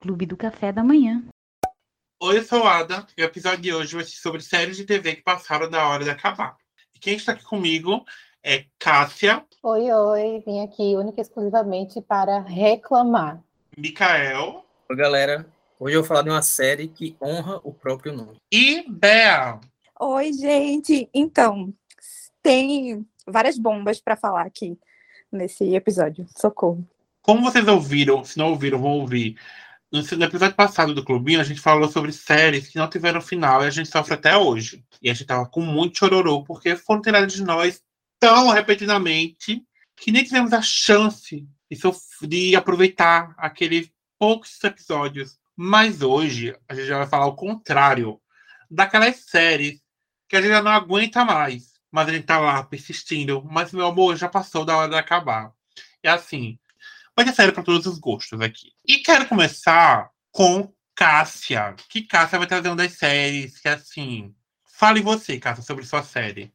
Clube do Café da Manhã. Oi, eu sou a Ada e o episódio de hoje vai ser sobre séries de TV que passaram da hora de acabar. E quem está aqui comigo é Cássia, Oi, oi, vim aqui única e exclusivamente para reclamar. Mikael Oi, galera. Hoje eu vou falar de uma série que honra o próprio nome. e Bea. Oi, gente. Então, tem várias bombas para falar aqui nesse episódio. Socorro. Como vocês ouviram, se não ouviram, vão ouvir. No episódio passado do Clubinho, a gente falou sobre séries que não tiveram final e a gente sofre até hoje. E a gente tava com muito chororô, porque foram tiradas de nós tão repetidamente que nem tivemos a chance de, de aproveitar aqueles poucos episódios. Mas hoje, a gente já vai falar o contrário daquelas séries que a gente já não aguenta mais. Mas a gente tá lá persistindo. Mas, meu amor, já passou da hora de acabar. É assim, vai ter série para todos os gostos aqui. E quero começar com Cássia. Que Cássia vai trazer uma das séries que, assim. Fale você, Cássia, sobre sua série.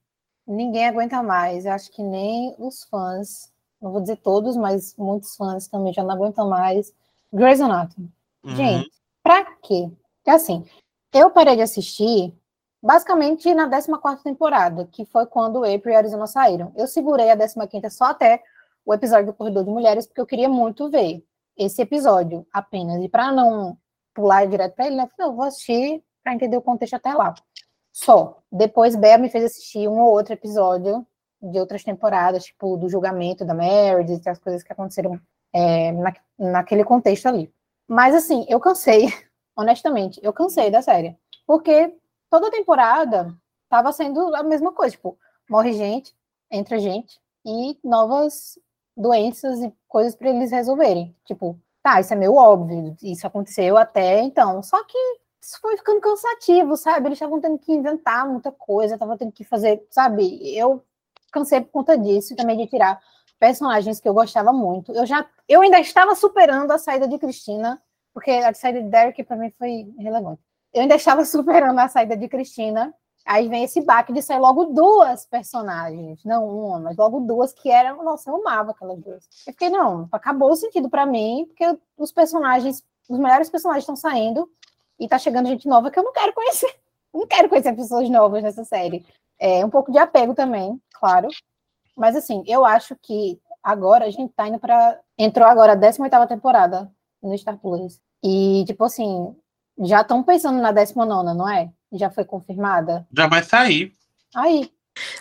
Ninguém aguenta mais, eu acho que nem os fãs, não vou dizer todos, mas muitos fãs também já não aguentam mais. Grey's Anatomy. Uhum. Gente, pra quê? Porque assim, eu parei de assistir basicamente na 14ª temporada, que foi quando April e Arizona saíram. Eu segurei a 15ª só até o episódio do Corredor de Mulheres, porque eu queria muito ver esse episódio apenas. E para não pular direto para ele, eu falei, não, eu vou assistir para entender o contexto até lá. Só. Depois, Bea me fez assistir um ou outro episódio de outras temporadas, tipo do julgamento da Meredith, as coisas que aconteceram é, na, naquele contexto ali. Mas assim, eu cansei, honestamente, eu cansei da série. Porque toda temporada tava sendo a mesma coisa, tipo, morre gente, entra gente e novas doenças e coisas para eles resolverem. Tipo, tá, isso é meio óbvio, isso aconteceu até então. Só que isso foi ficando cansativo, sabe? Eles estavam tendo que inventar muita coisa, estavam tendo que fazer, sabe? Eu cansei por conta disso e também de tirar personagens que eu gostava muito. Eu já, eu ainda estava superando a saída de Cristina, porque a saída de Derek para mim foi relevante. Eu ainda estava superando a saída de Cristina. Aí vem esse baque de sair logo duas personagens, não uma, mas logo duas que eram, nossa, eu amava aquelas duas. Eu fiquei, não, acabou o sentido para mim, porque os personagens, os melhores personagens estão saindo e tá chegando gente nova que eu não quero conhecer. Não quero conhecer pessoas novas nessa série. É um pouco de apego também, claro. Mas assim, eu acho que agora a gente tá indo para entrou agora a 18ª temporada no Star Plus. E tipo assim, já estão pensando na 19ª, não é? Já foi confirmada? Já vai sair. Aí,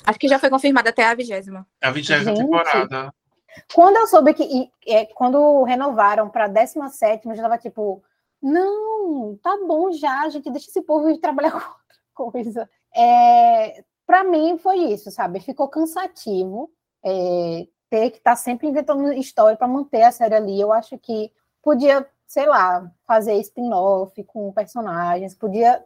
Acho que já foi confirmada até a vigésima. É a vigésima temporada. quando eu soube que e, é, quando renovaram para 17ª, eu já tava tipo, não, tá bom já, gente, deixa esse povo ir trabalhar com outra coisa. É, para mim foi isso, sabe? Ficou cansativo é, ter que estar sempre inventando história para manter a série ali. Eu acho que podia, sei lá, fazer spin-off com personagens, podia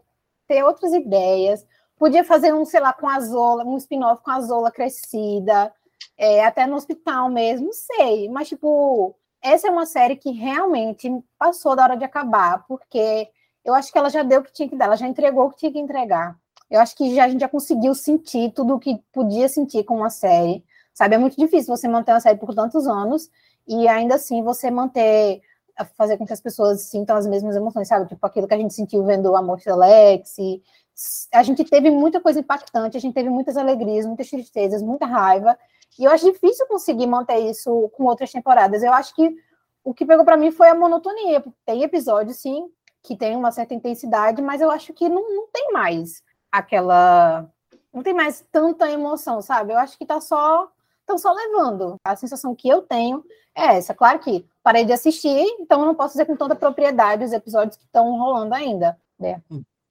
ter outras ideias, podia fazer um, sei lá, com a Zola, um spin-off com a Zola crescida, é, até no hospital mesmo, não sei. Mas, tipo, essa é uma série que realmente passou da hora de acabar, porque eu acho que ela já deu o que tinha que dar, ela já entregou o que tinha que entregar. Eu acho que já, a gente já conseguiu sentir tudo o que podia sentir com uma série. Sabe, é muito difícil você manter uma série por tantos anos e ainda assim você manter, fazer com que as pessoas sintam as mesmas emoções, sabe? Tipo aquilo que a gente sentiu vendo a morte da Lexi. A gente teve muita coisa impactante, a gente teve muitas alegrias, muitas tristezas, muita raiva. E eu acho difícil conseguir manter isso com outras temporadas. Eu acho que o que pegou para mim foi a monotonia. Tem episódios, sim, que tem uma certa intensidade, mas eu acho que não, não tem mais aquela. Não tem mais tanta emoção, sabe? Eu acho que tá só. Estão só levando. A sensação que eu tenho é essa. Claro que parei de assistir, então eu não posso dizer com tanta propriedade os episódios que estão rolando ainda. né?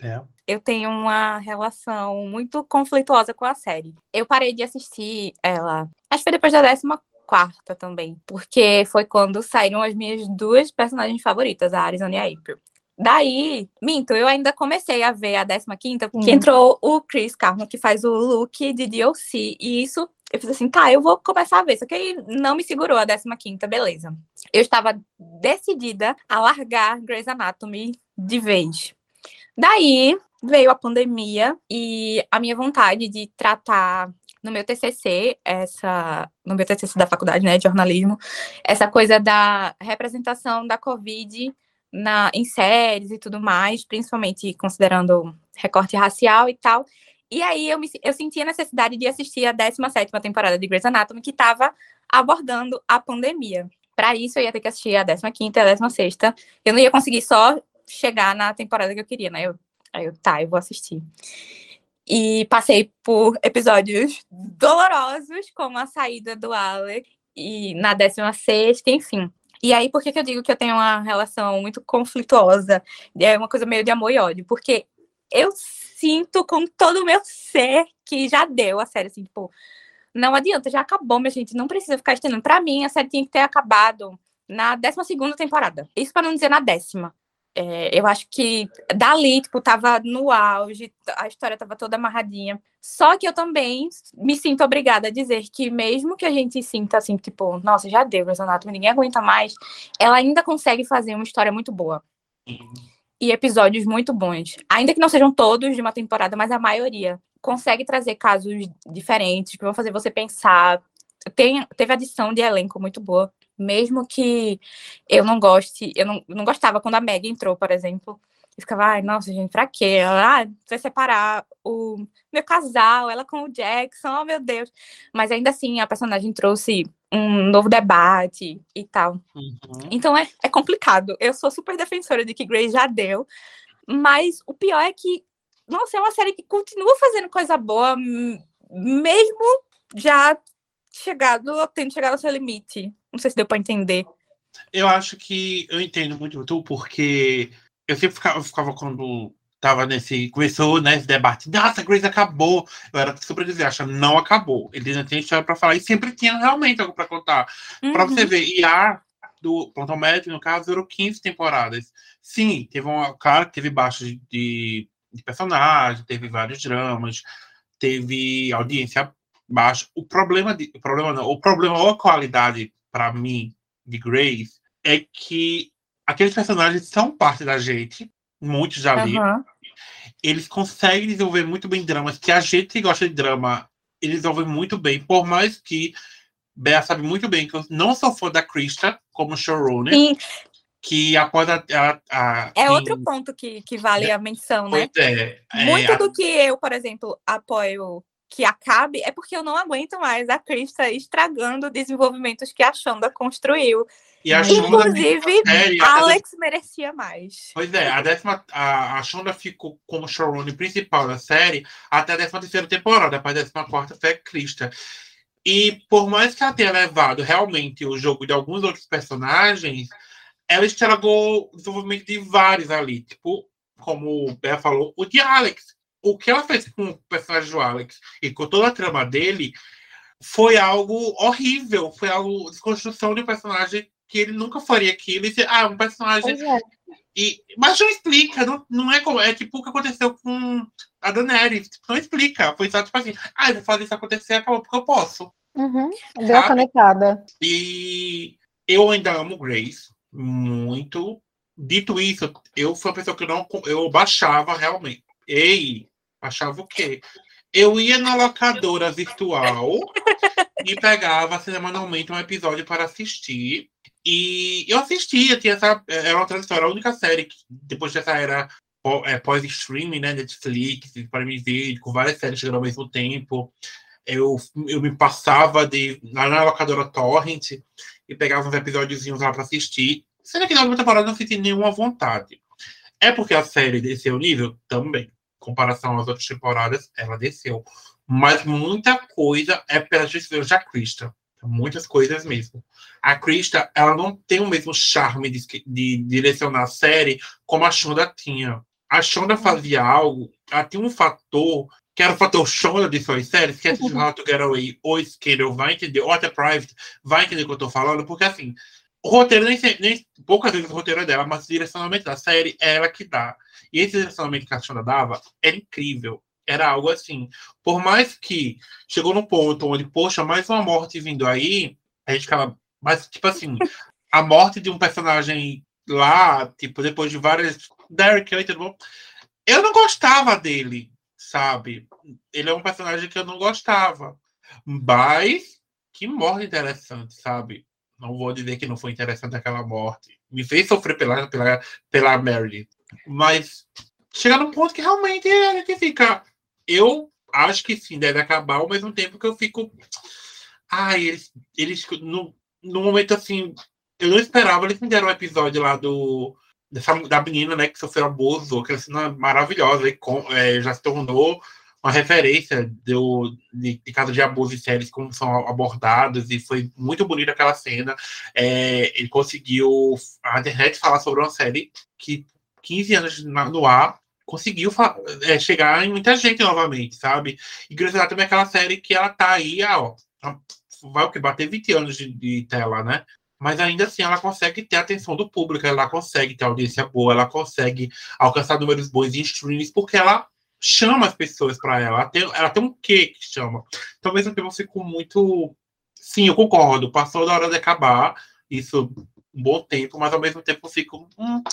É. Eu tenho uma relação muito conflituosa com a série. Eu parei de assistir ela, acho que foi depois da décima quarta também, porque foi quando saíram as minhas duas personagens favoritas, a Arizona e a April. Daí, minto, eu ainda comecei a ver a 15 porque Hum. entrou o Chris Carmo, que faz o look de DLC, e isso eu fiz assim, tá, eu vou começar a ver, só que aí não me segurou a 15 beleza. Eu estava decidida a largar Grey's Anatomy de vez. Daí veio a pandemia e a minha vontade de tratar no meu TCC, essa, no meu TCC da faculdade, né, de jornalismo, essa coisa da representação da Covid na, em séries e tudo mais, principalmente considerando recorte racial e tal. E aí eu, me, eu senti a necessidade de assistir a 17ª temporada de Grey's Anatomy, que estava abordando a pandemia. Para isso, eu ia ter que assistir a 15ª e a 16ª. Eu não ia conseguir só chegar na temporada que eu queria, né? Eu, aí eu, tá, eu vou assistir. E passei por episódios dolorosos, como a saída do Alex, e na 16ª, enfim. E aí, por que, que eu digo que eu tenho uma relação muito conflituosa? É uma coisa meio de amor e ódio. Porque eu sinto com todo o meu ser que já deu a série, assim, tipo, não adianta, já acabou, minha gente, não precisa ficar estendendo. Pra mim, a série tinha que ter acabado na 12 temporada. Isso para não dizer na décima. É, eu acho que dali, tipo, tava no auge, a história tava toda amarradinha. Só que eu também me sinto obrigada a dizer que mesmo que a gente sinta assim, tipo, nossa, já deu Grey's Anatomy, ninguém aguenta mais, ela ainda consegue fazer uma história muito boa. E episódios muito bons. Ainda que não sejam todos de uma temporada, mas a maioria. Consegue trazer casos diferentes que vão fazer você pensar. Tem, teve adição de elenco muito boa mesmo que eu não goste, eu não, não gostava quando a Meg entrou, por exemplo. E ficava, ai, nossa, gente, pra quê? Ela, ah, vai separar o meu casal, ela com o Jackson, oh meu Deus. Mas ainda assim, a personagem trouxe um novo debate e tal. Uhum. Então é, é complicado. Eu sou super defensora de que Grace já deu, mas o pior é que, nossa, é uma série que continua fazendo coisa boa, mesmo já chegado, tendo chegado ao seu limite. Não sei se deu para entender. Eu acho que eu entendo muito tu, porque eu sempre ficava, eu ficava quando tava nesse. Começou né, esse debate. Nossa, Grace acabou. Eu era super acha não acabou. Ele ainda tem história pra falar. E sempre tinha realmente algo pra contar. Uhum. Pra você ver. E a do Plantão Médico, no caso, durou 15 temporadas. Sim, teve uma. Claro que teve baixo de, de personagem, teve vários dramas, teve audiência baixa. O problema de. O problema não. O problema ou a qualidade para mim, de Grace, é que aqueles personagens são parte da gente, muitos já li. Uhum. Eles conseguem desenvolver muito bem dramas, que a gente que gosta de drama, eles desenvolvem muito bem, por mais que Bea sabe muito bem que eu não sou fã da Krista como showrunner. Sim. Que após a. a, a é outro ponto que, que vale a menção, né? É, é, muito é, do que eu, por exemplo, apoio que acabe é porque eu não aguento mais a Krista estragando desenvolvimentos que a Shonda construiu. E a Inclusive, série, Alex a... merecia mais. Pois é, a décima, a, a Shonda ficou como showrunner principal da série até a décima terceira temporada, depois a décima quarta foi a Krista. E por mais que ela tenha levado realmente o jogo de alguns outros personagens, ela estragou o desenvolvimento de vários ali, tipo, como o Bé falou, o de Alex o que ela fez com o personagem do Alex e com toda a trama dele foi algo horrível. Foi algo desconstrução de um personagem que ele nunca faria aquilo. E, ah, um personagem. É. E, mas não explica, não, não é como. É tipo o que aconteceu com a Daenerys. Tipo, não explica. Foi só tipo assim, ah, eu vou fazer isso acontecer, acabou porque eu posso. Uhum. Deu a conectada. E eu ainda amo Grace muito. Dito isso, eu fui uma pessoa que não eu baixava realmente. Ei, Achava o quê? Eu ia na locadora virtual e pegava semanalmente um episódio para assistir. E eu assistia, tinha essa. Era uma história, a única série que depois dessa era é, pós-streaming, né? Netflix, para me ver, com várias séries chegando ao mesmo tempo. Eu, eu me passava de, lá na locadora Torrent e pegava uns episódios lá para assistir. Sendo que na última temporada não senti nenhuma vontade. É porque a série desceu o nível? Também comparação às outras temporadas, ela desceu. Mas muita coisa é pela gestão da Krista. Muitas coisas mesmo. A Krista, ela não tem o mesmo charme de, de direcionar a série como a Shonda tinha. A Shonda fazia algo, ela tinha um fator que era o fator Shonda de suas séries, que é de How to Get Away ou Scandal, vai entender, ou até Private, vai entender o que eu tô falando, porque assim, o roteiro nem, nem poucas vezes o roteiro é dela, mas o direcionamento da série é ela que dá. E esse direcionamento que a Shonda dava era incrível. Era algo assim. Por mais que chegou num ponto onde, poxa, mais uma morte vindo aí, a gente ficava. Mas, tipo assim, a morte de um personagem lá, tipo, depois de várias. Derek Layton, eu não gostava dele, sabe? Ele é um personagem que eu não gostava. Mas que morte interessante, sabe? Não vou dizer que não foi interessante aquela morte. Me fez sofrer pela, pela, pela Mary. Mas chega num ponto que realmente a gente fica. Eu acho que sim, deve acabar, ao mesmo tempo que eu fico. Ai, eles, eles no, no momento assim, eu não esperava, eles me deram um episódio lá do. Dessa, da menina, né, que sofreu abuso, aquela cena maravilhosa, e com, é, já se tornou uma referência do, de, de casos de abuso em séries, como são abordados, e foi muito bonita aquela cena. É, ele conseguiu a internet falar sobre uma série que 15 anos no ar conseguiu é, chegar em muita gente novamente, sabe? E Grey's Anatomy é aquela série que ela tá aí, ó, vai o que bater 20 anos de, de tela, né? mas ainda assim ela consegue ter a atenção do público, ela consegue ter audiência boa, ela consegue alcançar números bons em streams, porque ela chama as pessoas para ela. Ela tem, ela tem um quê que chama. Então, mesmo tempo, eu fico muito. Sim, eu concordo. Passou da hora de acabar. Isso um bom tempo, mas ao mesmo tempo eu fico. Hum,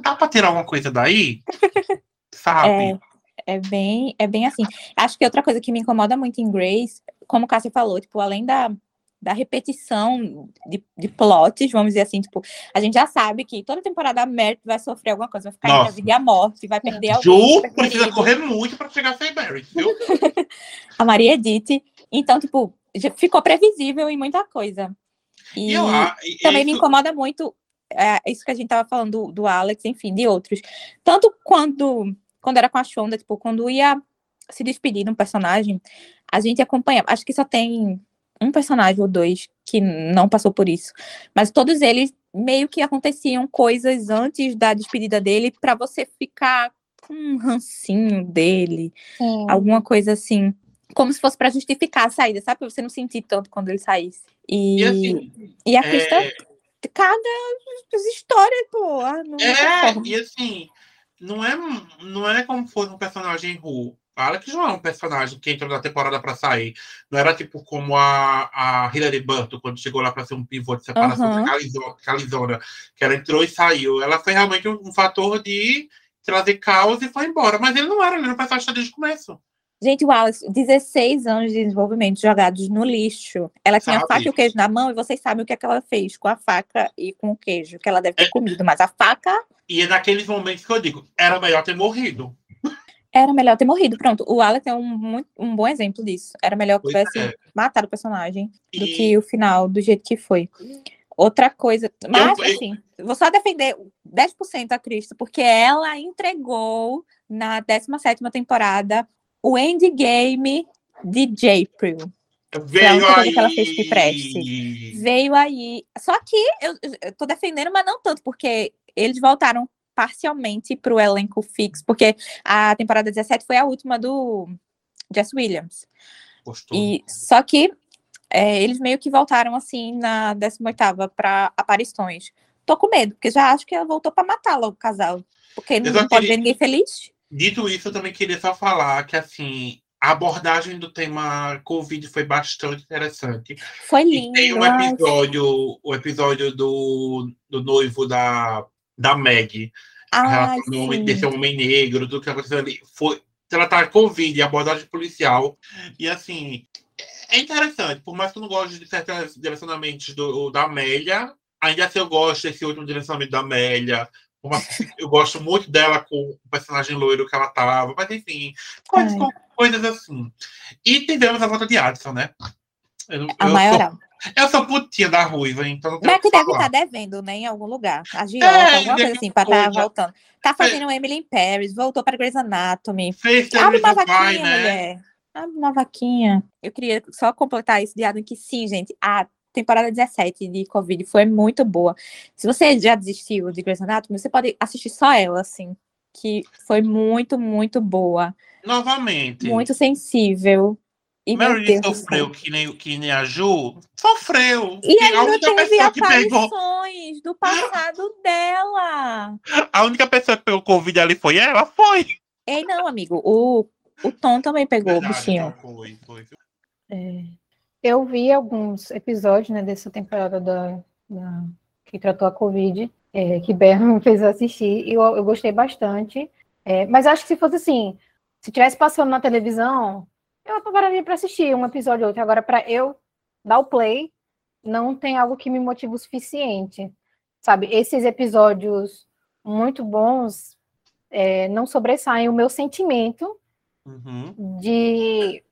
dá para tirar alguma coisa daí? Sabe? É, é, bem, é bem assim. Acho que outra coisa que me incomoda muito em Grace, como o Cássio falou, tipo, além da, da repetição de, de plots, vamos dizer assim, tipo, a gente já sabe que toda temporada a Merit vai sofrer alguma coisa, vai ficar entre a vida e a morte, vai perder alguém. Ju precisa correr muito para chegar sem Merit, viu? a Maria Edith. Então, tipo, ficou previsível em muita coisa. E, e eu, também isso... me incomoda muito é, isso que a gente tava falando do, do Alex, enfim, de outros. Tanto quando, quando era com a Shonda, tipo, quando ia se despedir de um personagem, a gente acompanha. Acho que só tem um personagem ou dois que não passou por isso. Mas todos eles meio que aconteciam coisas antes da despedida dele para você ficar com um rancinho dele, Sim. alguma coisa assim, como se fosse para justificar a saída, sabe? Pra você não sentir tanto quando ele saísse. E, e, assim, e a Krista, é... cada história, pô. Ah, é, e assim, não é, não é como se fosse um personagem ruim Fala que não é um personagem que entrou na temporada para sair. Não era tipo como a, a Hilary Burton, quando chegou lá para ser um pivô de separação uhum. da Calizona, que ela entrou e saiu. Ela foi realmente um, um, fator de trazer caos e foi embora. Mas ele não era, ele era um personagem desde o começo. Gente, o Alice, 16 anos de desenvolvimento jogados no lixo. Ela tinha Sabe? a faca e o queijo na mão, e vocês sabem o que, é que ela fez com a faca e com o queijo, que ela deve ter é... comido, mas a faca. E é naqueles momentos que eu digo, era melhor ter morrido. Era melhor ter morrido. Pronto, o Alex é um, um bom exemplo disso. Era melhor que tivesse é. matado o personagem e... do que o final, do jeito que foi. Outra coisa, mas eu, assim, vou só defender 10% a Cristo, porque ela entregou na 17 temporada o endgame de April. Veio aí. Que ela fez que preste. Veio aí. Só que eu, eu tô defendendo, mas não tanto, porque eles voltaram parcialmente para o elenco fixo, porque a temporada 17 foi a última do Jess Williams. Postou. E só que é, eles meio que voltaram assim na 18ª para aparições. Tô com medo, porque já acho que ela voltou para matá-la o casal, porque não pode queria... ver ninguém feliz. Dito isso, eu também queria só falar que assim, a abordagem do tema Covid foi bastante interessante. Foi lindo. E tem um episódio, o episódio do, do noivo da da Meg. Ah, desse homem negro, do que aconteceu ali. Foi tratar Covid, abordagem policial. E assim, é interessante, por mais que eu não goste de certos direcionamentos do, da Amélia, ainda assim eu gosto desse último direcionamento da Amélia. Uma, eu gosto muito dela com o personagem loiro que ela tava, mas enfim, coisas, coisas assim. E tivemos a volta de Addison, né? Eu, a eu maioral. Sou, eu sou putinha da Ruiva, então não Mas que deve estar tá devendo, né, em algum lugar. A Giota, é, alguma coisa assim, para estar tá voltando. Tá fazendo é. Emily in Paris, voltou para Grey's Anatomy. Fez Abre uma vaquinha, vai, né? mulher. Abre uma vaquinha. Eu queria só completar isso de Adam, que sim, gente, a temporada 17 de Covid foi muito boa. Se você já desistiu de Grey's Anatomy, você pode assistir só ela, assim, que foi muito, muito boa. Novamente. Muito sensível. E Mary sofreu que nem, que nem a Ju, sofreu. E ainda teve aparições pegou... do passado dela. A única pessoa que pegou Covid ali foi ela? Foi. Ei, não, amigo. O, o Tom também pegou Verdade, o bichinho. Foi, foi. É, eu vi alguns episódios né, dessa temporada da, da que tratou a Covid, é, que Berno fez assistir, e eu, eu gostei bastante. É, mas acho que se fosse assim, se tivesse passando na televisão, eu pararia para assistir um episódio ou outro. Agora, para eu dar o play, não tem algo que me motive o suficiente. Sabe, esses episódios muito bons é, não sobressaem o meu sentimento Uhum. de,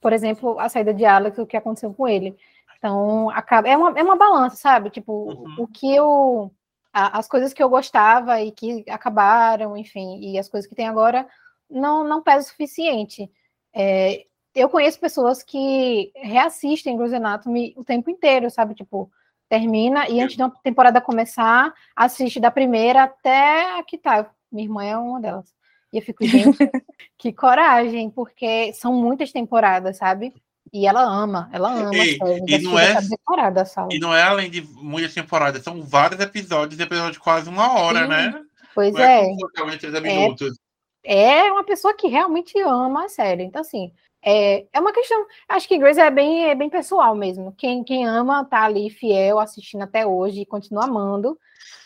por exemplo, a saída de Alex, o que aconteceu com ele. Então, acaba, é, uma, é uma balança, sabe? Tipo, Uhum. o que eu. a- as coisas que eu gostava e que acabaram, enfim, e as coisas que tem agora, não, não pesa o suficiente. É, eu conheço pessoas que reassistem Grey's Anatomy o tempo inteiro, sabe? Tipo, termina e antes da temporada começar, assiste da primeira até a que tá. Minha irmã é uma delas. E eu fico, gente, que coragem, porque são muitas temporadas, sabe? E ela ama, ela ama série. e não é- decorada a sala. E não é além de muitas temporadas, são vários episódios, episódios de quase uma hora, Sim, né? Pois Não é. totalmente 30 minutos. é uma pessoa que realmente ama a série. Então, assim, é, é uma questão. Acho que Grace é bem, é bem pessoal mesmo. Quem, quem ama tá ali fiel, assistindo até hoje e continua amando.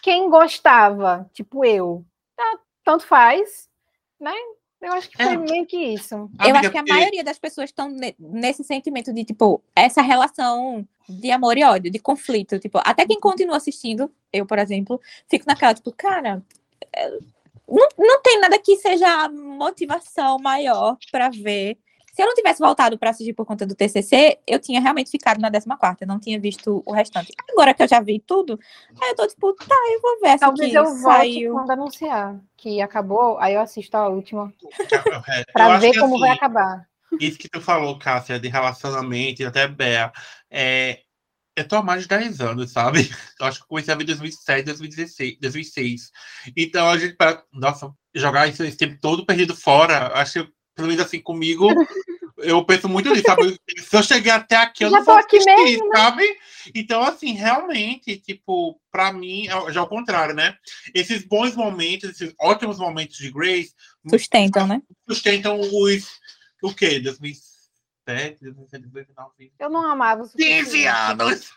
Quem gostava, tipo eu, tá, tanto faz, né? Eu acho que foi É. meio que isso. Eu Amiga, acho que a porque- maioria das pessoas estão nesse sentimento de, tipo, essa relação de amor e ódio, de conflito. Tipo, até quem continua assistindo, eu, por exemplo, fico naquela, tipo, cara, é, não, não tem nada que seja motivação maior pra ver. Se eu não tivesse voltado pra assistir por conta do TCC, eu tinha realmente ficado na 14ª, eu não tinha visto o restante. Agora que eu já vi tudo, aí eu tô tipo, tá, eu vou ver essa Talvez eu volte saiu. quando anunciar que acabou, aí eu assisto a última, É, eu pra acho ver como vai assim, acabar. Isso que tu falou, Cássia, de relacionamento e até Bea, é, eu tô há mais de 10 anos, sabe? Eu acho que eu comecei a ver em 2007, 2016, 2006. Então a gente, para, nossa, jogar esse tempo todo perdido fora, acho que, pelo menos assim, comigo, eu penso muito nisso, sabe? Se eu cheguei até aqui, eu Já não vou tô aqui assistir, mesmo, sabe? Então, assim, realmente, tipo, pra mim, é já ao contrário, né? Esses bons momentos, esses ótimos momentos de Grace, Sustentam, né? sustentam os. O quê? 2007, 2007, 2009. Eu não amava o 15 suficiente. anos!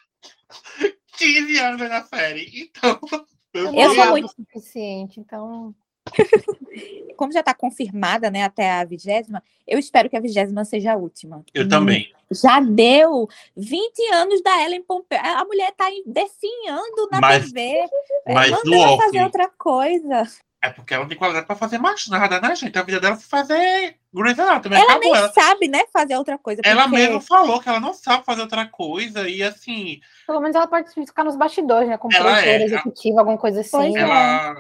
15 anos na série. Então. Eu Eu sou muito- suficiente, então. como já está confirmada, né, até a vigésima, eu espero que a vigésima seja a última. Eu Hum, também. Já deu 20 anos da Ellen Pompeu. A mulher tá definhando na Mas- TV. mas Manda ela fazer outra coisa. É porque ela não tem qualidade pra fazer mais nada, né, gente? A vida dela foi fazer Grey's Anatomy. Ela Acabou. nem Ela, sabe, né, fazer outra coisa. ela porque- mesma falou que ela não sabe fazer outra coisa. E assim, Pelo menos ela pode ficar nos bastidores, né? Como Ela produtora é. executiva, alguma coisa assim. Pois é. ela,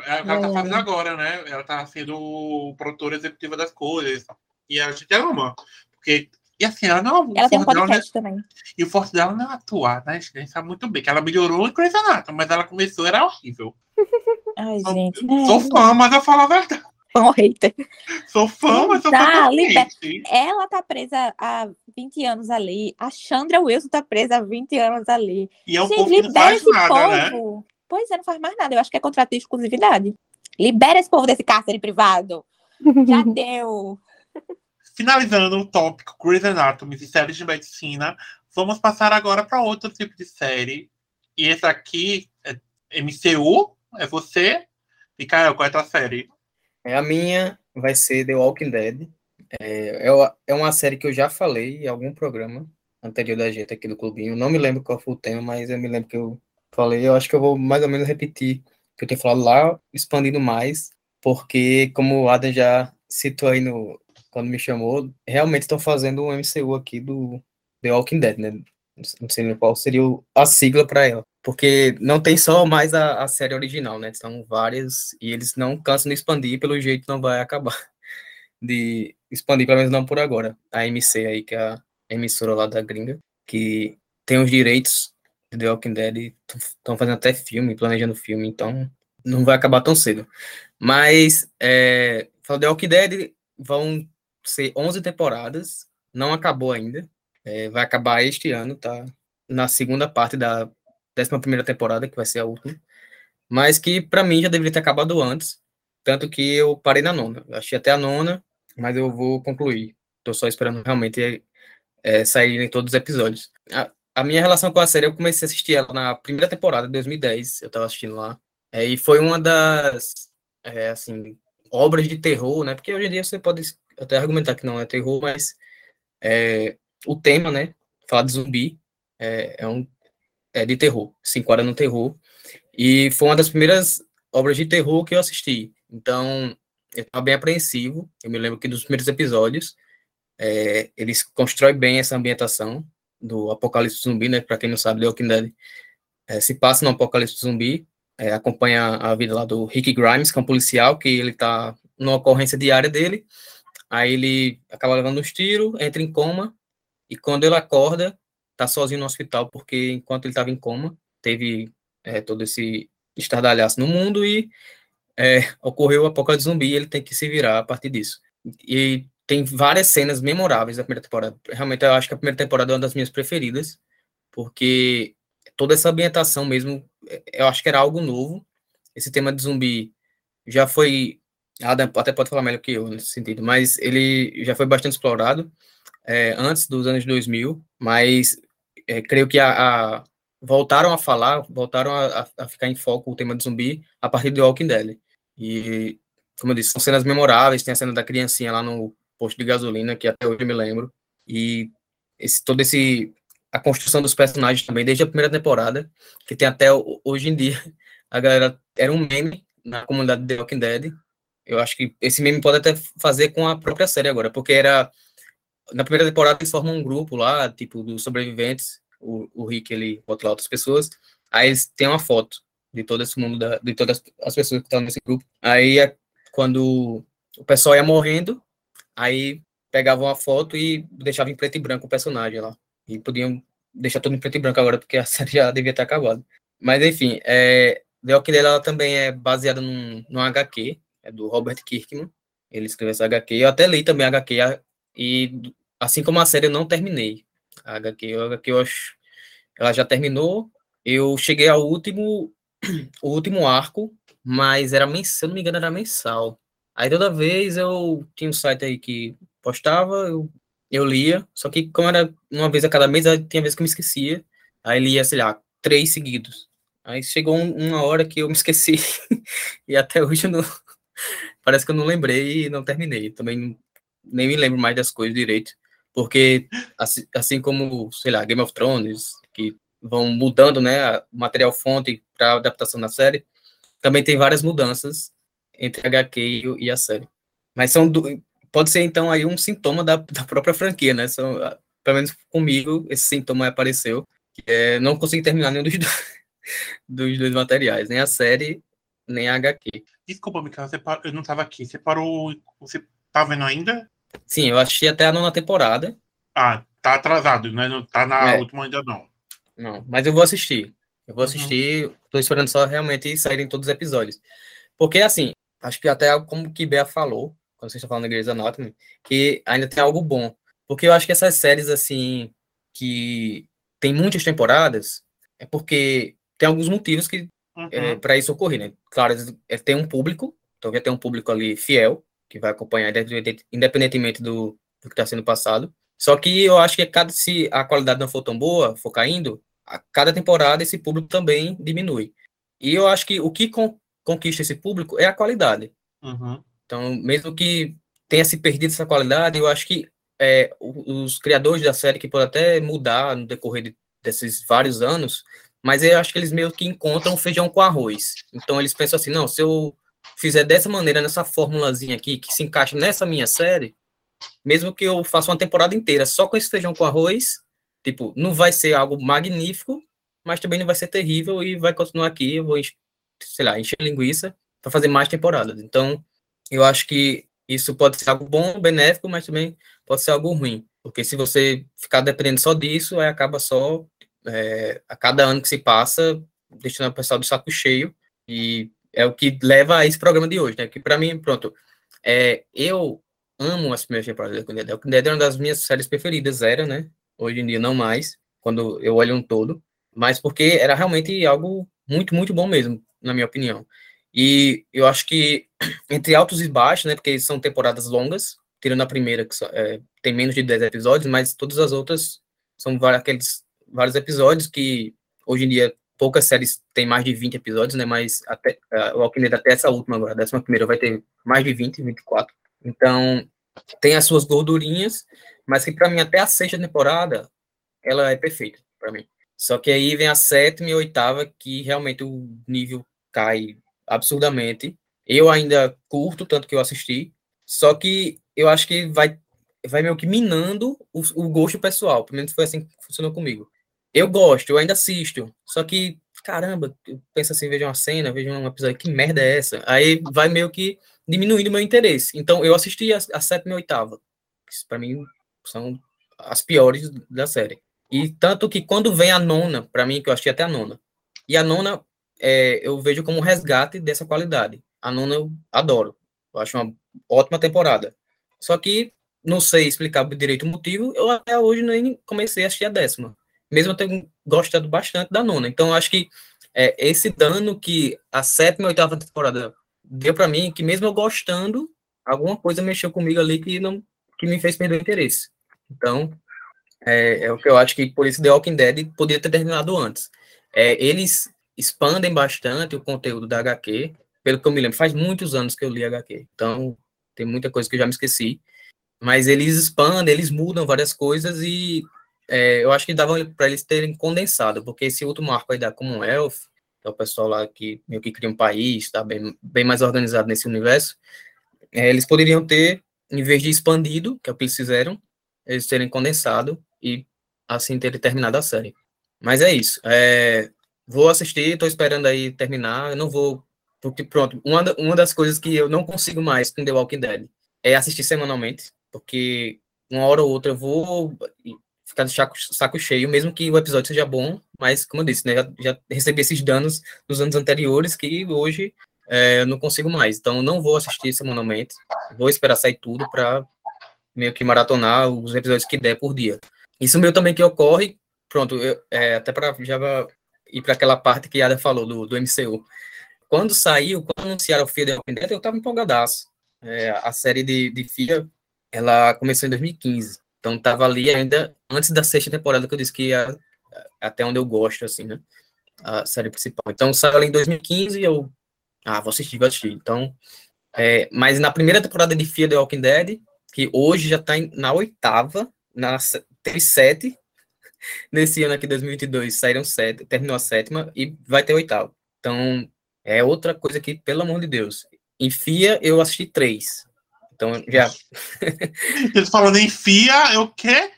ela, ela tá É. fazendo agora, né? Ela tá sendo produtora executiva das coisas. E a gente ama. Porque. E assim, ela não. Ela tem um dela é- podcast também. E o forte dela não é atuar, né? A gente sabe muito bem que ela melhorou em Grey's Anatomy, mas ela começou, era horrível. Ai, Sou- gente. né? Sou fã, mas eu falo a verdade. Fã ou hater. Sou fã, mas eu Tá, libera- verdade. Ela tá presa há 20 anos ali. A Chandra Wilson tá presa há 20 anos ali. E é um Gente, povo que não libera faz esse nada, né? povo. Pois é, não faz mais nada. Eu acho que é contrato de exclusividade. Libera esse povo desse cárcere privado. Já deu. Finalizando o tópico Grey's Anatomy e séries de medicina, vamos passar agora para outro tipo de série. E essa aqui é MCU, é você. E Caio, qual é a tua série? É, A minha vai ser The Walking Dead. É, é uma- é uma série que eu já falei em algum programa anterior da gente aqui do Clubinho. Não me lembro qual foi o tema, mas eu me lembro que eu falei. Eu acho que eu vou mais ou menos repetir o que eu tinha falado lá, expandindo mais, porque, como o Adam já citou aí no, quando me chamou, realmente estão fazendo um MCU aqui do The Walking Dead, né? Não sei qual seria a sigla para ela. Porque não tem só mais a, a série original, né? São várias e eles não cansam de expandir, pelo jeito não vai acabar de expandir, pelo menos não por agora. A MC aí, que é a emissora lá da gringa, que tem os direitos de The Walking Dead estão fazendo até filme, planejando filme, então não vai acabar tão cedo. Mas, é, falando The Walking Dead, vão ser 11 temporadas, não acabou ainda, é, vai acabar este ano, tá? Na segunda parte da 11ª temporada, que vai ser a última, mas que para mim já deveria ter acabado antes, tanto que eu parei na nona. Eu achei até a nona, mas eu vou concluir. Tô só esperando realmente é, saírem todos os episódios. A, a minha relação com a série, eu comecei a assistir ela na primeira temporada, de 2010, eu tava assistindo lá, é, e foi uma das, é, assim, obras de terror, né? Porque hoje em dia você pode até argumentar que não é terror, mas é, o tema, né? Falar de zumbi é, é um é de terror, se enquadra no terror. E foi uma das primeiras obras de terror que eu assisti. Então, eu estava bem apreensivo. Eu me lembro que dos primeiros episódios, é, eles constroem bem essa ambientação do apocalipse zumbi, né? Para quem não sabe, The Walking Dead é, se passa no apocalipse zumbi. É, acompanha a vida lá do Rick Grimes, que é um policial, que ele está numa ocorrência diária dele. Aí ele acaba levando uns tiros, entra em coma, e quando ele acorda, tá sozinho no hospital, porque enquanto ele estava em coma, teve é, todo esse estardalhaço no mundo e é, ocorreu o apocalipse zumbi e ele tem que se virar a partir disso. E tem várias cenas memoráveis da primeira temporada. Realmente, eu acho que a primeira temporada é uma das minhas preferidas, porque toda essa ambientação mesmo, é, eu acho que era algo novo. Esse tema de zumbi já foi Adam até pode falar melhor que eu nesse sentido, mas ele já foi bastante explorado é, antes dos anos 2000, mas é, creio que a, a, voltaram a falar, voltaram a, a, ficar em foco o tema de zumbi a partir do Walking Dead. E, como eu disse, são cenas memoráveis, tem a cena da criancinha lá no posto de gasolina, que até hoje eu me lembro, e esse, todo esse a construção dos personagens também, desde a primeira temporada, que tem até hoje em dia, a galera era um meme na comunidade de The Walking Dead, eu acho que esse meme pode até fazer com a própria série agora, porque era. Na primeira temporada eles formam um grupo lá, tipo, dos sobreviventes. O, o Rick, ele bota lá outras pessoas. Aí eles têm uma foto de todo esse mundo, da, de todas as pessoas que estão nesse grupo. Aí, é quando o pessoal ia morrendo, aí pegavam a foto e deixavam em preto e branco o personagem lá. E podiam deixar tudo em preto e branco agora, porque a série já devia ter acabado. Mas, enfim, é, The Walking Dead ela também é baseada num, num HQ, é do Robert Kirkman. Ele escreveu essa HQ. Eu até li também a HQ, e assim como a série, eu não terminei. A HQ, a HQ eu acho, ela já terminou. Eu cheguei ao último, o último arco, mas era mensal, se eu não me engano, era mensal. Aí toda vez eu tinha um site aí que postava, eu, eu lia, só que como era uma vez a cada mês, tinha vezes que eu me esquecia. Aí lia, sei lá, três seguidos. Aí chegou uma hora que eu me esqueci e até hoje eu não, parece que eu não lembrei e não terminei. Também nem me lembro mais das coisas direito. Porque, assim, assim como, sei lá, Game of Thrones, que vão mudando né, o material fonte para adaptação da série, também tem várias mudanças entre a HQ e a série. Mas são do, pode ser, então, aí um sintoma da, da própria franquia, né? São, pelo menos comigo, esse sintoma apareceu. Que é, não consegui terminar nenhum dos dois, dos dois materiais, nem a série, nem a HQ. Desculpa, Micael, par... eu não estava aqui. Você parou. Você tá vendo ainda? Sim, eu assisti até a nona temporada. Ah, tá atrasado, né? Não tá na é. última ainda não. Não, mas eu vou assistir. Eu vou uhum. assistir, uhum. tô esperando só realmente saírem todos os episódios. Porque, assim, acho que até como que Bea falou, quando você está falando da Grey's Anatomy, que ainda tem algo bom. Porque eu acho que essas séries, assim, que tem muitas temporadas, é porque tem alguns motivos que uhum. é, para isso ocorrer, né? Claro, é, tem um público, então vai ter um público ali fiel, que vai acompanhar independentemente do, do que está sendo passado. Só que eu acho que cada, se a qualidade não for tão boa, for caindo, a cada temporada esse público também diminui. E eu acho que o que con conquista esse público é a qualidade. Uhum. Então, mesmo que tenha se perdido essa qualidade, eu acho que é, os criadores da série, que podem até mudar no decorrer de, desses vários anos, mas eu acho que eles meio que encontram feijão com arroz. Então eles pensam assim, não, se eu fizer dessa maneira, nessa formulazinha aqui, que se encaixa nessa minha série, mesmo que eu faça uma temporada inteira só com esse feijão com arroz, tipo, não vai ser algo magnífico, mas também não vai ser terrível e vai continuar aqui, eu vou, sei lá, encher linguiça para fazer mais temporadas. Então, eu acho que isso pode ser algo bom, benéfico, mas também pode ser algo ruim, porque se você ficar dependendo só disso, aí acaba só é, a cada ano que se passa, deixando o pessoal do saco cheio, e é o que leva a esse programa de hoje, né? Que para mim, pronto, é, eu amo as primeiras temporadas da Walking Dead. Walking Dead é uma das minhas séries preferidas, era, né? Hoje em dia não mais, quando eu olho um todo, mas porque era realmente algo muito, muito bom mesmo, na minha opinião. E eu acho que entre altos e baixos, né? Porque são temporadas longas, tirando a primeira, que só, é, tem menos de 10 episódios, mas todas as outras são aqueles vários episódios que hoje em dia poucas séries têm mais de 20 episódios, né? Mas até uh, o Dead até essa última agora, a décima primeira vai ter mais de 20, 24. Então, tem as suas gordurinhas, mas que para mim até a sexta temporada ela é perfeita para mim. Só que aí vem a sétima e a oitava que realmente o nível cai absurdamente. Eu ainda curto tanto que eu assisti, só que eu acho que vai vai meio que minando o, o gosto pessoal. Pelo menos foi assim que funcionou comigo. Eu gosto, eu ainda assisto, só que caramba, eu penso assim, vejo uma cena, vejo um episódio, que merda é essa? Aí vai meio que diminuindo meu interesse. Então eu assisti a, a sétima e oitava. Para mim são as piores da série. E tanto que quando vem a nona, para mim, que eu achei até a nona, e a nona é, eu vejo como um resgate dessa qualidade. A nona eu adoro. Eu acho uma ótima temporada. Só que não sei explicar direito o motivo, eu até hoje nem comecei a assistir a décima. Mesmo eu tendo gostado bastante da nona. Então, acho que é, esse dano que a sétima e oitava temporada deu para mim, que mesmo eu gostando, alguma coisa mexeu comigo ali que não que me fez perder o interesse. Então, é, é, o que eu acho que por isso The Walking Dead poderia ter terminado antes. É, eles expandem bastante o conteúdo da HQ, pelo que eu me lembro, faz muitos anos que eu li HQ, então tem muita coisa que eu já me esqueci, mas eles expandem, eles mudam várias coisas e é, eu acho que dava para eles terem condensado, porque esse último arco aí da Commonwealth, que é o pessoal lá que meio que cria um país, está bem, bem mais organizado nesse universo, é, eles poderiam ter, em vez de expandido, que é o que eles fizeram, eles terem condensado e assim terem terminado a série. Mas é isso. É, vou assistir, estou esperando aí terminar. Eu não vou. Porque, pronto, uma, uma das coisas que eu não consigo mais com The Walking Dead é assistir semanalmente, porque uma hora ou outra eu vou ficar de saco, saco cheio, mesmo que o episódio seja bom, mas, como eu disse, né, já, já recebi esses danos nos anos anteriores que hoje é, eu não consigo mais. Então, não vou assistir semanalmente, vou esperar sair tudo para meio que maratonar os episódios que der por dia. Isso meu também que ocorre, pronto, eu, é, até para já ir para aquela parte que a Ada falou do, do MCU. Quando saiu, quando anunciaram o Fear the Walking Dead, eu tava empolgadaço. É, a série de, de Fear, ela começou em 2015. Então tava ali ainda antes da sexta temporada que eu disse que ia até onde eu gosto, assim, né? A série principal. Então saiu ali em 2015 e eu. Ah, vou assistir, vou assistir. Então. É, mas na primeira temporada de Fear the Walking Dead, que hoje já tá em, na oitava, na, teve sete, nesse ano aqui, 2022, saíram sete, terminou a sétima e vai ter oitava. Então, é outra coisa que, pelo amor de Deus, em FIA eu assisti três. Então, já... Eles falando em FIA, eu quê?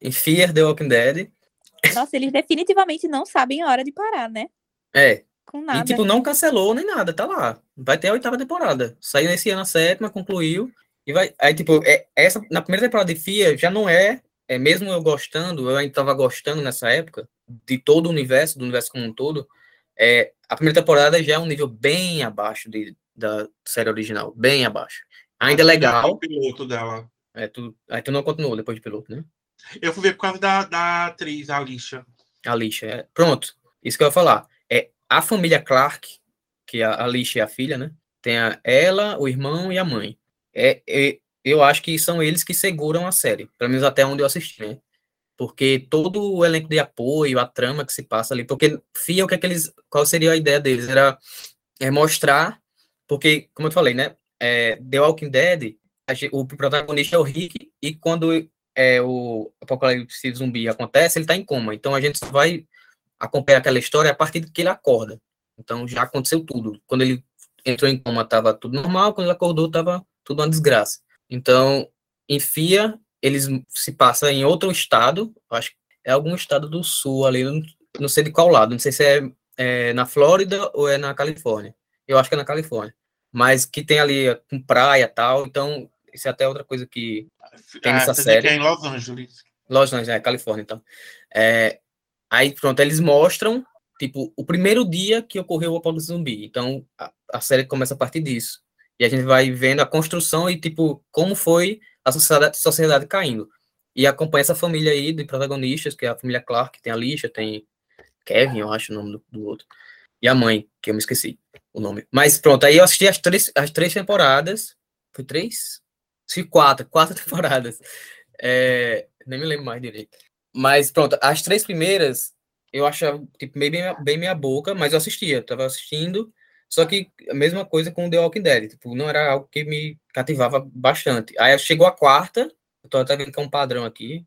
Em Fear The Walking Dead. Nossa, eles definitivamente não sabem a hora de parar, né? É. Com nada. E, tipo, não cancelou nem nada, tá lá. Vai ter a oitava temporada. Saiu nesse ano a sétima, concluiu. E vai. Aí, tipo, é, essa, na primeira temporada de FIA já não é é, mesmo eu gostando, eu ainda estava gostando nessa época, de todo o universo, do universo como um todo, é, a primeira temporada já é um nível bem abaixo de, da série original, bem abaixo. Ainda é legal. O piloto dela. É, tu, aí tu não continuou depois do piloto, né? Eu fui ver por causa da, da atriz, a Alicia. A Alicia, é. Pronto, isso que eu ia falar. É a família Clark, que a Alicia é a filha, né? Tem a, ela, o irmão e a mãe. É, é, eu acho que são eles que seguram a série, pelo menos até onde eu assisti, né? Porque todo o elenco de apoio, a trama que se passa ali, porque FIA, o que é que eles, qual seria a ideia deles? Era é mostrar, porque, como eu falei, né? É, The Walking Dead, o protagonista é o Rick, e quando é, o apocalipse zumbi acontece, ele tá em coma. Então a gente vai acompanhar aquela história a partir de que ele acorda. Então já aconteceu tudo. Quando ele entrou em coma, tava tudo normal, quando ele acordou, tava tudo uma desgraça. Então, em FIA, eles se passam em outro estado, acho que é algum estado do sul ali, não, não sei de qual lado, não sei se é, é, na Flórida ou é na Califórnia. Eu acho que é na Califórnia. Mas que tem ali com praia e tal, então isso é até outra coisa que tem nessa série. Que é em Los Angeles. Los Angeles, é, Califórnia, então. É, aí, pronto, eles mostram, tipo, o primeiro dia que ocorreu o apocalipse zumbi. Então, a, a série começa a partir disso. E a gente vai vendo a construção e, tipo, como foi a sociedade, sociedade caindo. E acompanha essa família aí de protagonistas, que é a família Clark, tem a Lixa, tem Kevin, eu acho o nome do, do, outro. E a mãe, que eu me esqueci o nome. Mas pronto, aí eu assisti as três, as três temporadas. Foi três? Sim, quatro, quatro temporadas. É, nem me lembro mais direito. Mas pronto, as três primeiras eu achava tipo, bem, bem, bem minha boca, mas eu assistia, tava assistindo Só que a mesma coisa com The Walking Dead, tipo, não era algo que me cativava bastante. Aí chegou a quarta, eu tô até vendo que é um padrão aqui,